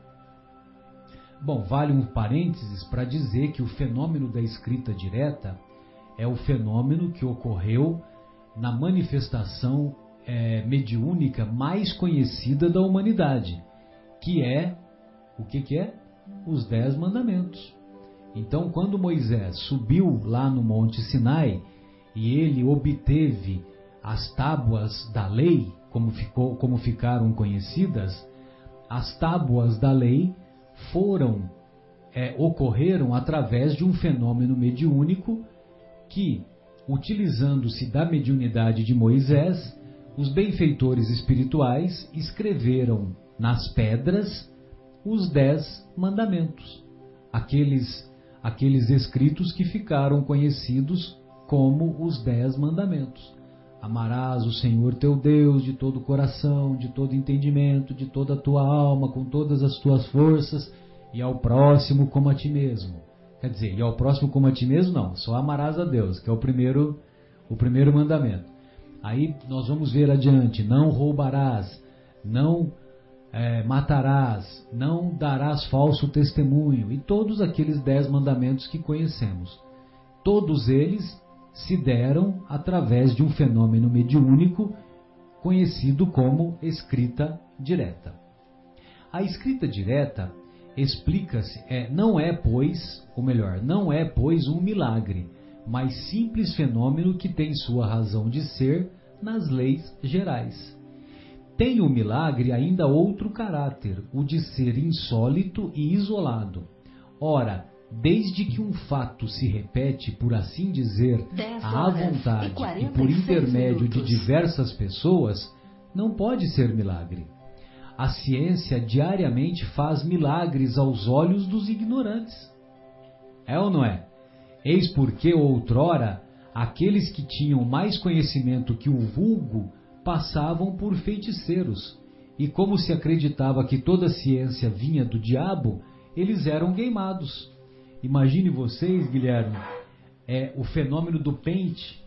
Bom, vale um parênteses para dizer que o fenômeno da escrita direta é o fenômeno que ocorreu na manifestação é, mediúnica mais conhecida da humanidade, que é o que, que é? Os Dez Mandamentos. Então, quando Moisés subiu lá no Monte Sinai e ele obteve as tábuas da lei, como, ficou, como ficaram conhecidas, as tábuas da lei foram é, ocorreram através de um fenômeno mediúnico que, utilizando-se da mediunidade de Moisés, os benfeitores espirituais escreveram nas pedras os dez mandamentos, aqueles, aqueles escritos que ficaram conhecidos como os dez mandamentos. Amarás o Senhor teu Deus de todo o coração, de todo entendimento, de toda a tua alma, com todas as tuas forças, e ao próximo como a ti mesmo. Quer dizer, e ao próximo como a ti mesmo, não, só amarás a Deus, que é o primeiro, o primeiro mandamento. Aí nós vamos ver adiante: não roubarás, não é, matarás, não darás falso testemunho, e todos aqueles dez mandamentos que conhecemos. Todos eles se deram através de um fenômeno mediúnico conhecido como escrita direta. A escrita direta explica-se, é, não é, pois, ou melhor, não é, pois, um milagre, mas simples fenômeno que tem sua razão de ser nas leis gerais. Tem o milagre ainda outro caráter, o de ser insólito e isolado. Ora, desde que um fato se repete, por assim dizer, à vontade e, e por intermédio minutos. de diversas pessoas, não pode ser milagre. A ciência diariamente faz milagres aos olhos dos ignorantes. É ou não é? Eis porque outrora aqueles que tinham mais conhecimento que o vulgo passavam por feiticeiros, e como se acreditava que toda ciência vinha do diabo, eles eram queimados. Imagine vocês, Guilherme, é o fenômeno do pente.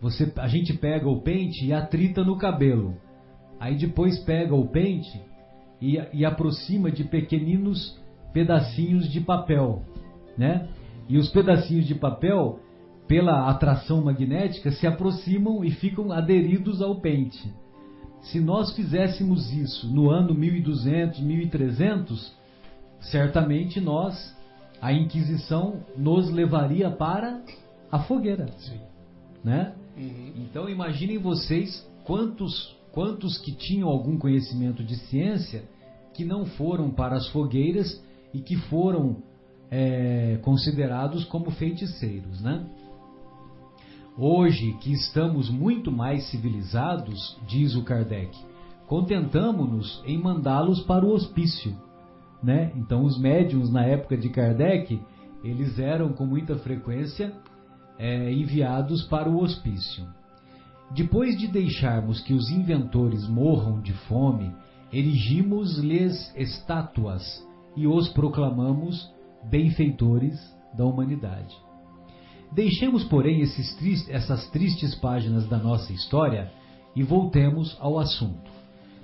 Você, a gente pega o pente e atrita no cabelo. Aí depois pega o pente e, e aproxima de pequeninos pedacinhos de papel, né? E os pedacinhos de papel, pela atração magnética, se aproximam e ficam aderidos ao pente. Se nós fizéssemos isso no ano 1200, 1300, certamente nós, a Inquisição nos levaria para a fogueira, Sim. né? Uhum. Então imaginem vocês quantos quantos que tinham algum conhecimento de ciência que não foram para as fogueiras e que foram é, considerados como feiticeiros, né? Hoje que estamos muito mais civilizados, diz o Kardec, contentamos-nos em mandá-los para o hospício, né? Então os médiums na época de Kardec eles eram com muita frequência é, enviados para o hospício. Depois de deixarmos que os inventores morram de fome, erigimos-lhes estátuas e os proclamamos benfeitores da humanidade. Deixemos, porém, tristes, essas tristes páginas da nossa história e voltemos ao assunto.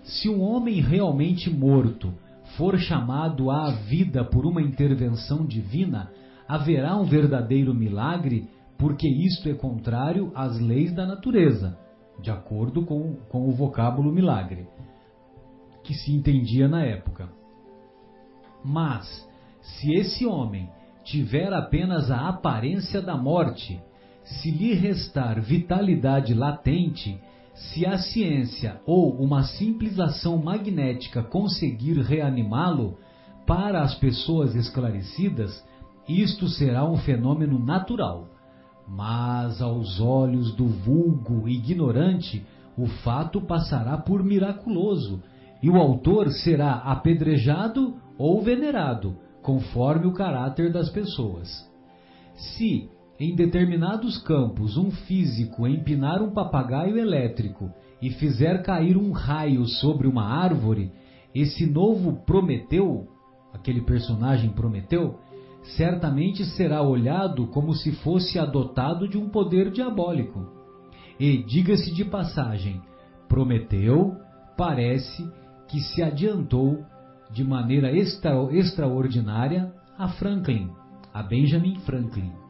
Se um homem realmente morto for chamado à vida por uma intervenção divina, haverá um verdadeiro milagre porque isto é contrário às leis da natureza, de acordo com, com o vocábulo milagre, que se entendia na época. Mas, se esse homem tiver apenas a aparência da morte, se lhe restar vitalidade latente, se a ciência ou uma simples ação magnética conseguir reanimá-lo, para as pessoas esclarecidas, isto será um fenômeno natural mas aos olhos do vulgo ignorante, o fato passará por miraculoso, e o autor será apedrejado ou venerado, conforme o caráter das pessoas. Se em determinados campos um físico empinar um papagaio elétrico e fizer cair um raio sobre uma árvore, esse novo Prometeu, aquele personagem Prometeu, certamente será olhado como se fosse adotado de um poder diabólico. E, diga-se de passagem, Prometeu parece que se adiantou de maneira extra, extraordinária a Franklin, a Benjamin Franklin.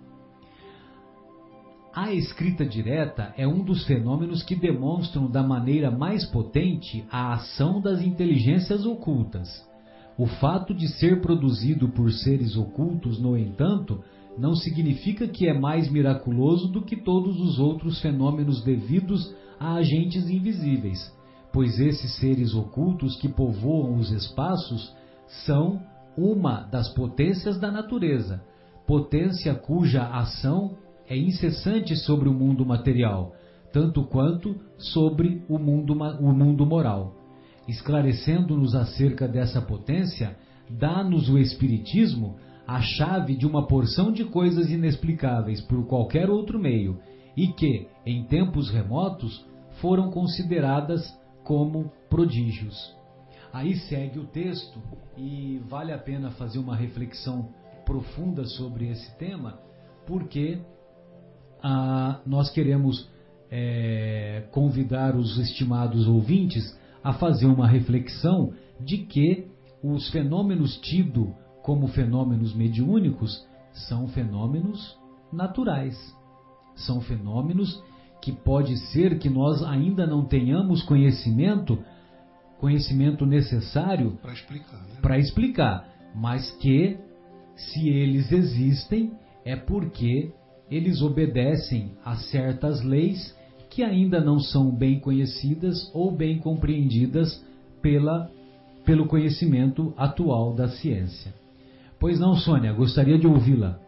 A escrita direta é um dos fenômenos que demonstram da maneira mais potente a ação das inteligências ocultas. O fato de ser produzido por seres ocultos, no entanto, não significa que é mais miraculoso do que todos os outros fenômenos devidos a agentes invisíveis, pois esses seres ocultos que povoam os espaços são uma das potências da natureza, potência cuja ação é incessante sobre o mundo material, tanto quanto sobre o mundo, o mundo moral. Esclarecendo-nos acerca dessa potência, dá-nos o Espiritismo a chave de uma porção de coisas inexplicáveis por qualquer outro meio e que, em tempos remotos, foram consideradas como prodígios. Aí segue o texto e vale a pena fazer uma reflexão profunda sobre esse tema, porque ah, nós queremos é, convidar os estimados ouvintes a fazer uma reflexão de que os fenômenos tidos como fenômenos mediúnicos são fenômenos naturais. São fenômenos que pode ser que nós ainda não tenhamos conhecimento, conhecimento necessário para explicar, né? para explicar, mas que se eles existem é porque eles obedecem a certas leis que ainda não são bem conhecidas ou bem compreendidas pela, pelo conhecimento atual da ciência. Pois não, Sônia, gostaria de ouvi-la.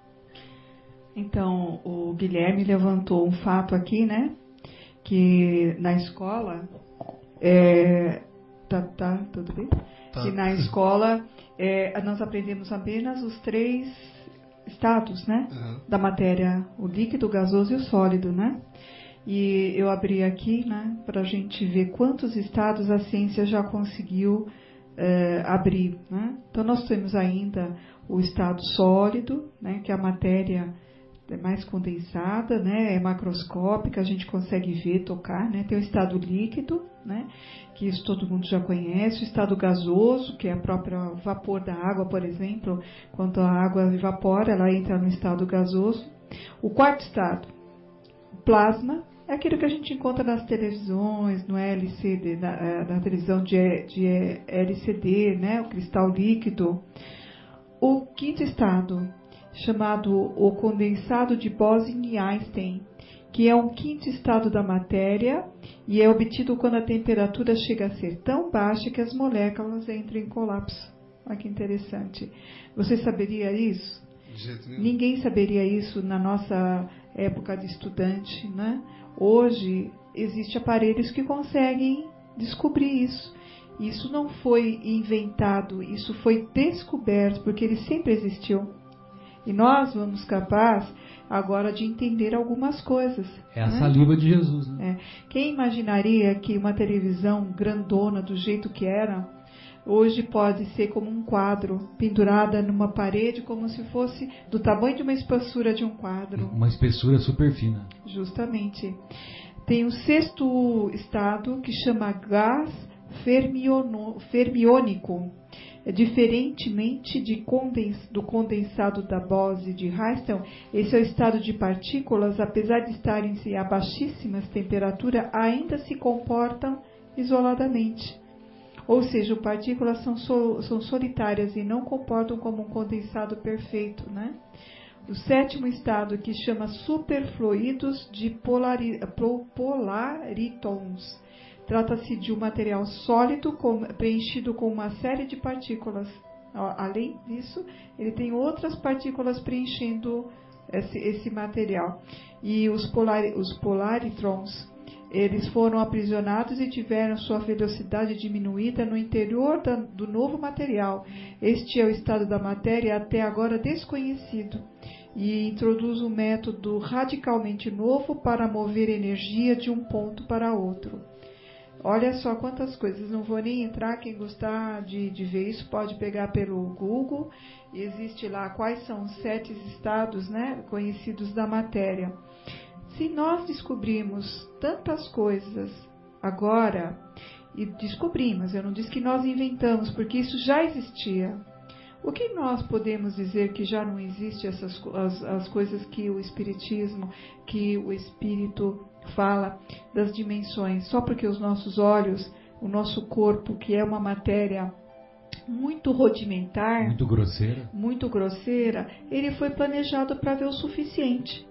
Então, o Guilherme levantou um fato aqui, né? Que na escola. É, tá, tá, tudo bem? Tá. Que na escola é, nós aprendemos apenas os três estados, né? Uhum. Da matéria, o líquido, o gasoso e o sólido, né? E eu abri aqui, né, para a gente ver quantos estados a ciência já conseguiu é, abrir. Né? Então, nós temos ainda o estado sólido, né, que é a matéria é mais condensada, né, é macroscópica, a gente consegue ver, tocar, né, tem o estado líquido, né, que isso todo mundo já conhece, o estado gasoso, que é a própria vapor da água, por exemplo, quando a água evapora, ela entra no estado gasoso. O quarto estado, plasma, é aquilo que a gente encontra nas televisões, no LCD, na, é, na televisão de, de LCD, né, o cristal líquido. O quinto estado, chamado o condensado de Bose-Einstein, que é um quinto estado da matéria e é obtido quando a temperatura chega a ser tão baixa que as moléculas entram em colapso. Olha que interessante. Você saberia isso? Ninguém saberia isso na nossa época de estudante, né? Hoje existem aparelhos que conseguem descobrir isso. Isso não foi inventado, isso foi descoberto, porque ele sempre existiu. E nós vamos capaz agora de entender algumas coisas. É a né? saliva de Jesus. Né? É. Quem imaginaria que uma televisão grandona do jeito que era, hoje pode ser como um quadro, pendurada numa parede, como se fosse do tamanho de uma espessura de um quadro. Uma espessura super fina. Justamente. Tem o sexto estado que chama gás fermiônico diferentemente condens, do condensado da Bose de Einstein, esse é o estado de partículas, apesar de estarem a baixíssimas temperaturas, ainda se comportam isoladamente. Ou seja, as partículas são, são solitárias e não comportam como um condensado perfeito. Né? O sétimo estado, que chama superfluidos de polari, polaritons, Trata-se de um material sólido com, preenchido com uma série de partículas. Além disso, ele tem outras partículas preenchendo esse, esse material. E os, polar, os polaritrons, eles foram aprisionados e tiveram sua velocidade diminuída no interior da, do novo material. Este é o estado da matéria até agora desconhecido. e introduz um método radicalmente novo para mover energia de um ponto para outro. Olha só quantas coisas, não vou nem entrar, quem gostar de, de ver isso pode pegar pelo Google, existe lá quais são os sete estados né, conhecidos da matéria. Se nós descobrimos tantas coisas agora, e descobrimos, eu não disse que nós inventamos, porque isso já existia. O que nós podemos dizer que já não existe essas as, as coisas que o espiritismo, que o espírito fala das dimensões, só porque os nossos olhos, o nosso corpo, que é uma matéria muito rudimentar, muito grosseira, muito grosseira, ele foi planejado para ver o suficiente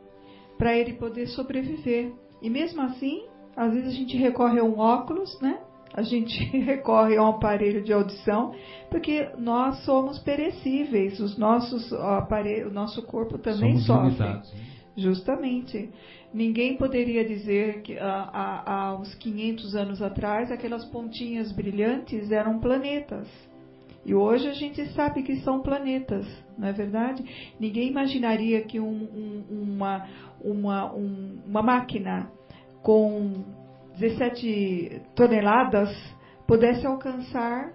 para ele poder sobreviver. E mesmo assim, às vezes a gente recorre a um óculos, né? A gente recorre a um aparelho de audição, porque nós somos perecíveis, os nossos aparelhos, o nosso corpo também somos sofre. Limitados, né? Justamente. Ninguém poderia dizer que há, há uns 500 anos atrás aquelas pontinhas brilhantes eram planetas. E hoje a gente sabe que são planetas, não é verdade? Ninguém imaginaria que um, um, uma, uma, um, uma máquina com 17 toneladas pudesse alcançar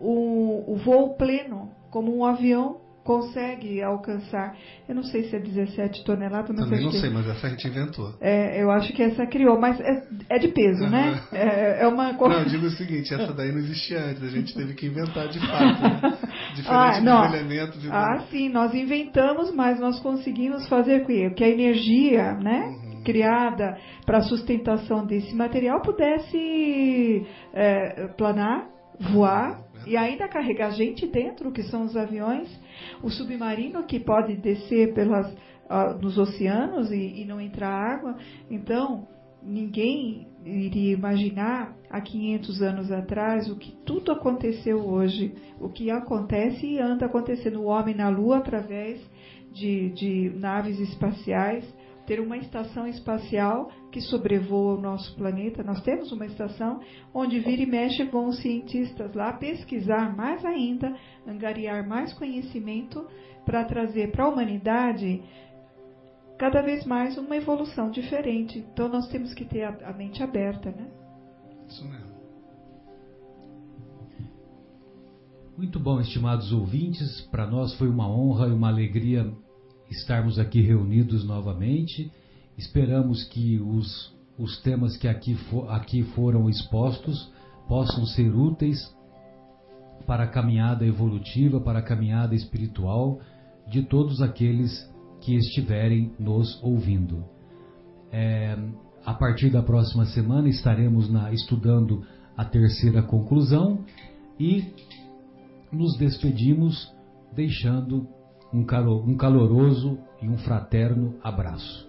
o, o voo pleno, como um avião consegue alcançar. Eu não sei se é 17 toneladas, mas Também não sei, mas essa a gente inventou. É, eu acho que essa criou, mas é, é de peso, uhum. né? É, é, uma Não, eu digo o seguinte, essa daí não existia antes, a gente teve que inventar de fato. Né? Diferente ah, não. elementos. E ah, sim, nós inventamos, mas nós conseguimos fazer com que a energia, né? Uhum criada para a sustentação desse material pudesse é, planar, voar e ainda carregar gente dentro, que são os aviões, o submarino que pode descer pelas, uh, nos oceanos e, e não entrar água. Então, ninguém iria imaginar há 500 anos atrás o que tudo aconteceu hoje, o que acontece e anda acontecendo. O homem na Lua através de, de naves espaciais, ter uma estação espacial que sobrevoa o nosso planeta. Nós temos uma estação onde vira e mexe vão cientistas lá pesquisar mais ainda, angariar mais conhecimento para trazer para a humanidade cada vez mais uma evolução diferente. Então nós temos que ter a mente aberta, né? Isso mesmo. Muito bom, estimados ouvintes. Para nós foi uma honra e uma alegria estarmos aqui reunidos novamente. Esperamos que os, os temas que aqui, for, aqui foram expostos possam ser úteis para a caminhada evolutiva, para a caminhada espiritual de todos aqueles que estiverem nos ouvindo. É, a partir da próxima semana estaremos na, estudando a terceira conclusão e nos despedimos deixando um, um caloroso e um fraterno abraço.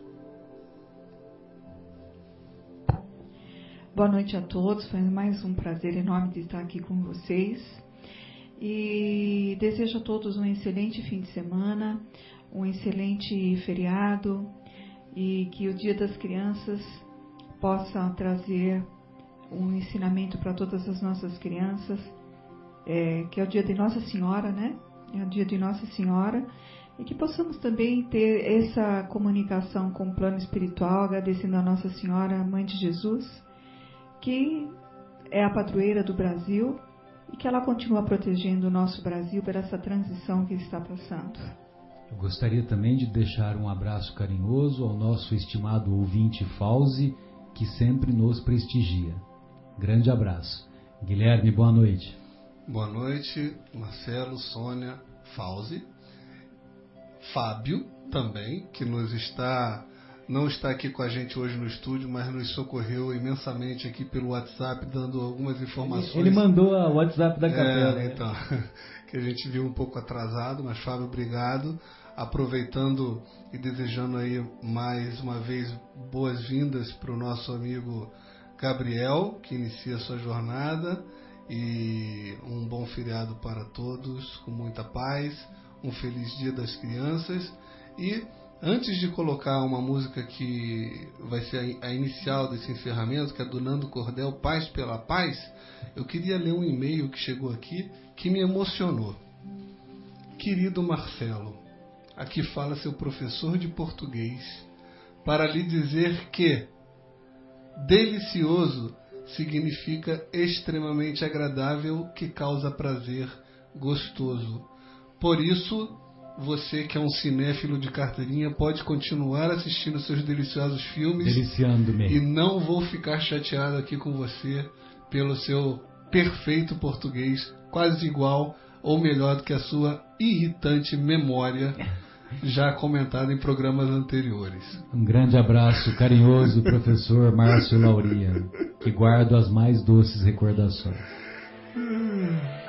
Boa noite a todos, foi mais um prazer enorme de estar aqui com vocês. E desejo a todos um excelente fim de semana, um excelente feriado e que o Dia das Crianças possa trazer um ensinamento para todas as nossas crianças, é, que é o dia de Nossa Senhora, né? É o dia de Nossa Senhora, e que possamos também ter essa comunicação com o plano espiritual, agradecendo a Nossa Senhora, Mãe de Jesus, que é a padroeira do Brasil e que ela continua protegendo o nosso Brasil por essa transição que está passando. Eu gostaria também de deixar um abraço carinhoso ao nosso estimado ouvinte Fauzi, que sempre nos prestigia. Grande abraço. Guilherme, boa noite. Boa noite, Marcelo, Sônia, Fauzi, Fábio também, que nos está não está aqui com a gente hoje no estúdio, mas nos socorreu imensamente aqui pelo WhatsApp, dando algumas informações. Ele, ele mandou o WhatsApp da é, capela. É, então, que a gente viu um pouco atrasado, mas Fábio, obrigado. Aproveitando e desejando aí mais uma vez boas-vindas para o nosso amigo Gabriel, que inicia sua jornada e um bom feriado para todos, com muita paz, um feliz Dia das Crianças e antes de colocar uma música que vai ser a inicial desse encerramento, que é do Nando Cordel, Paz pela Paz, eu queria ler um e-mail que chegou aqui que me emocionou. Querido Marcelo, Aqui fala seu professor de português para lhe dizer que delicioso significa extremamente agradável, que causa prazer, gostoso. Por isso, você que é um cinéfilo de carteirinha pode continuar assistindo seus deliciosos filmes. Deliciando-me. E não vou ficar chateado aqui com você pelo seu perfeito português, quase igual ou melhor do que a sua irritante memória, já comentado em programas anteriores. Um grande abraço carinhoso, professor Márcio Lauria, que guardo as mais doces recordações.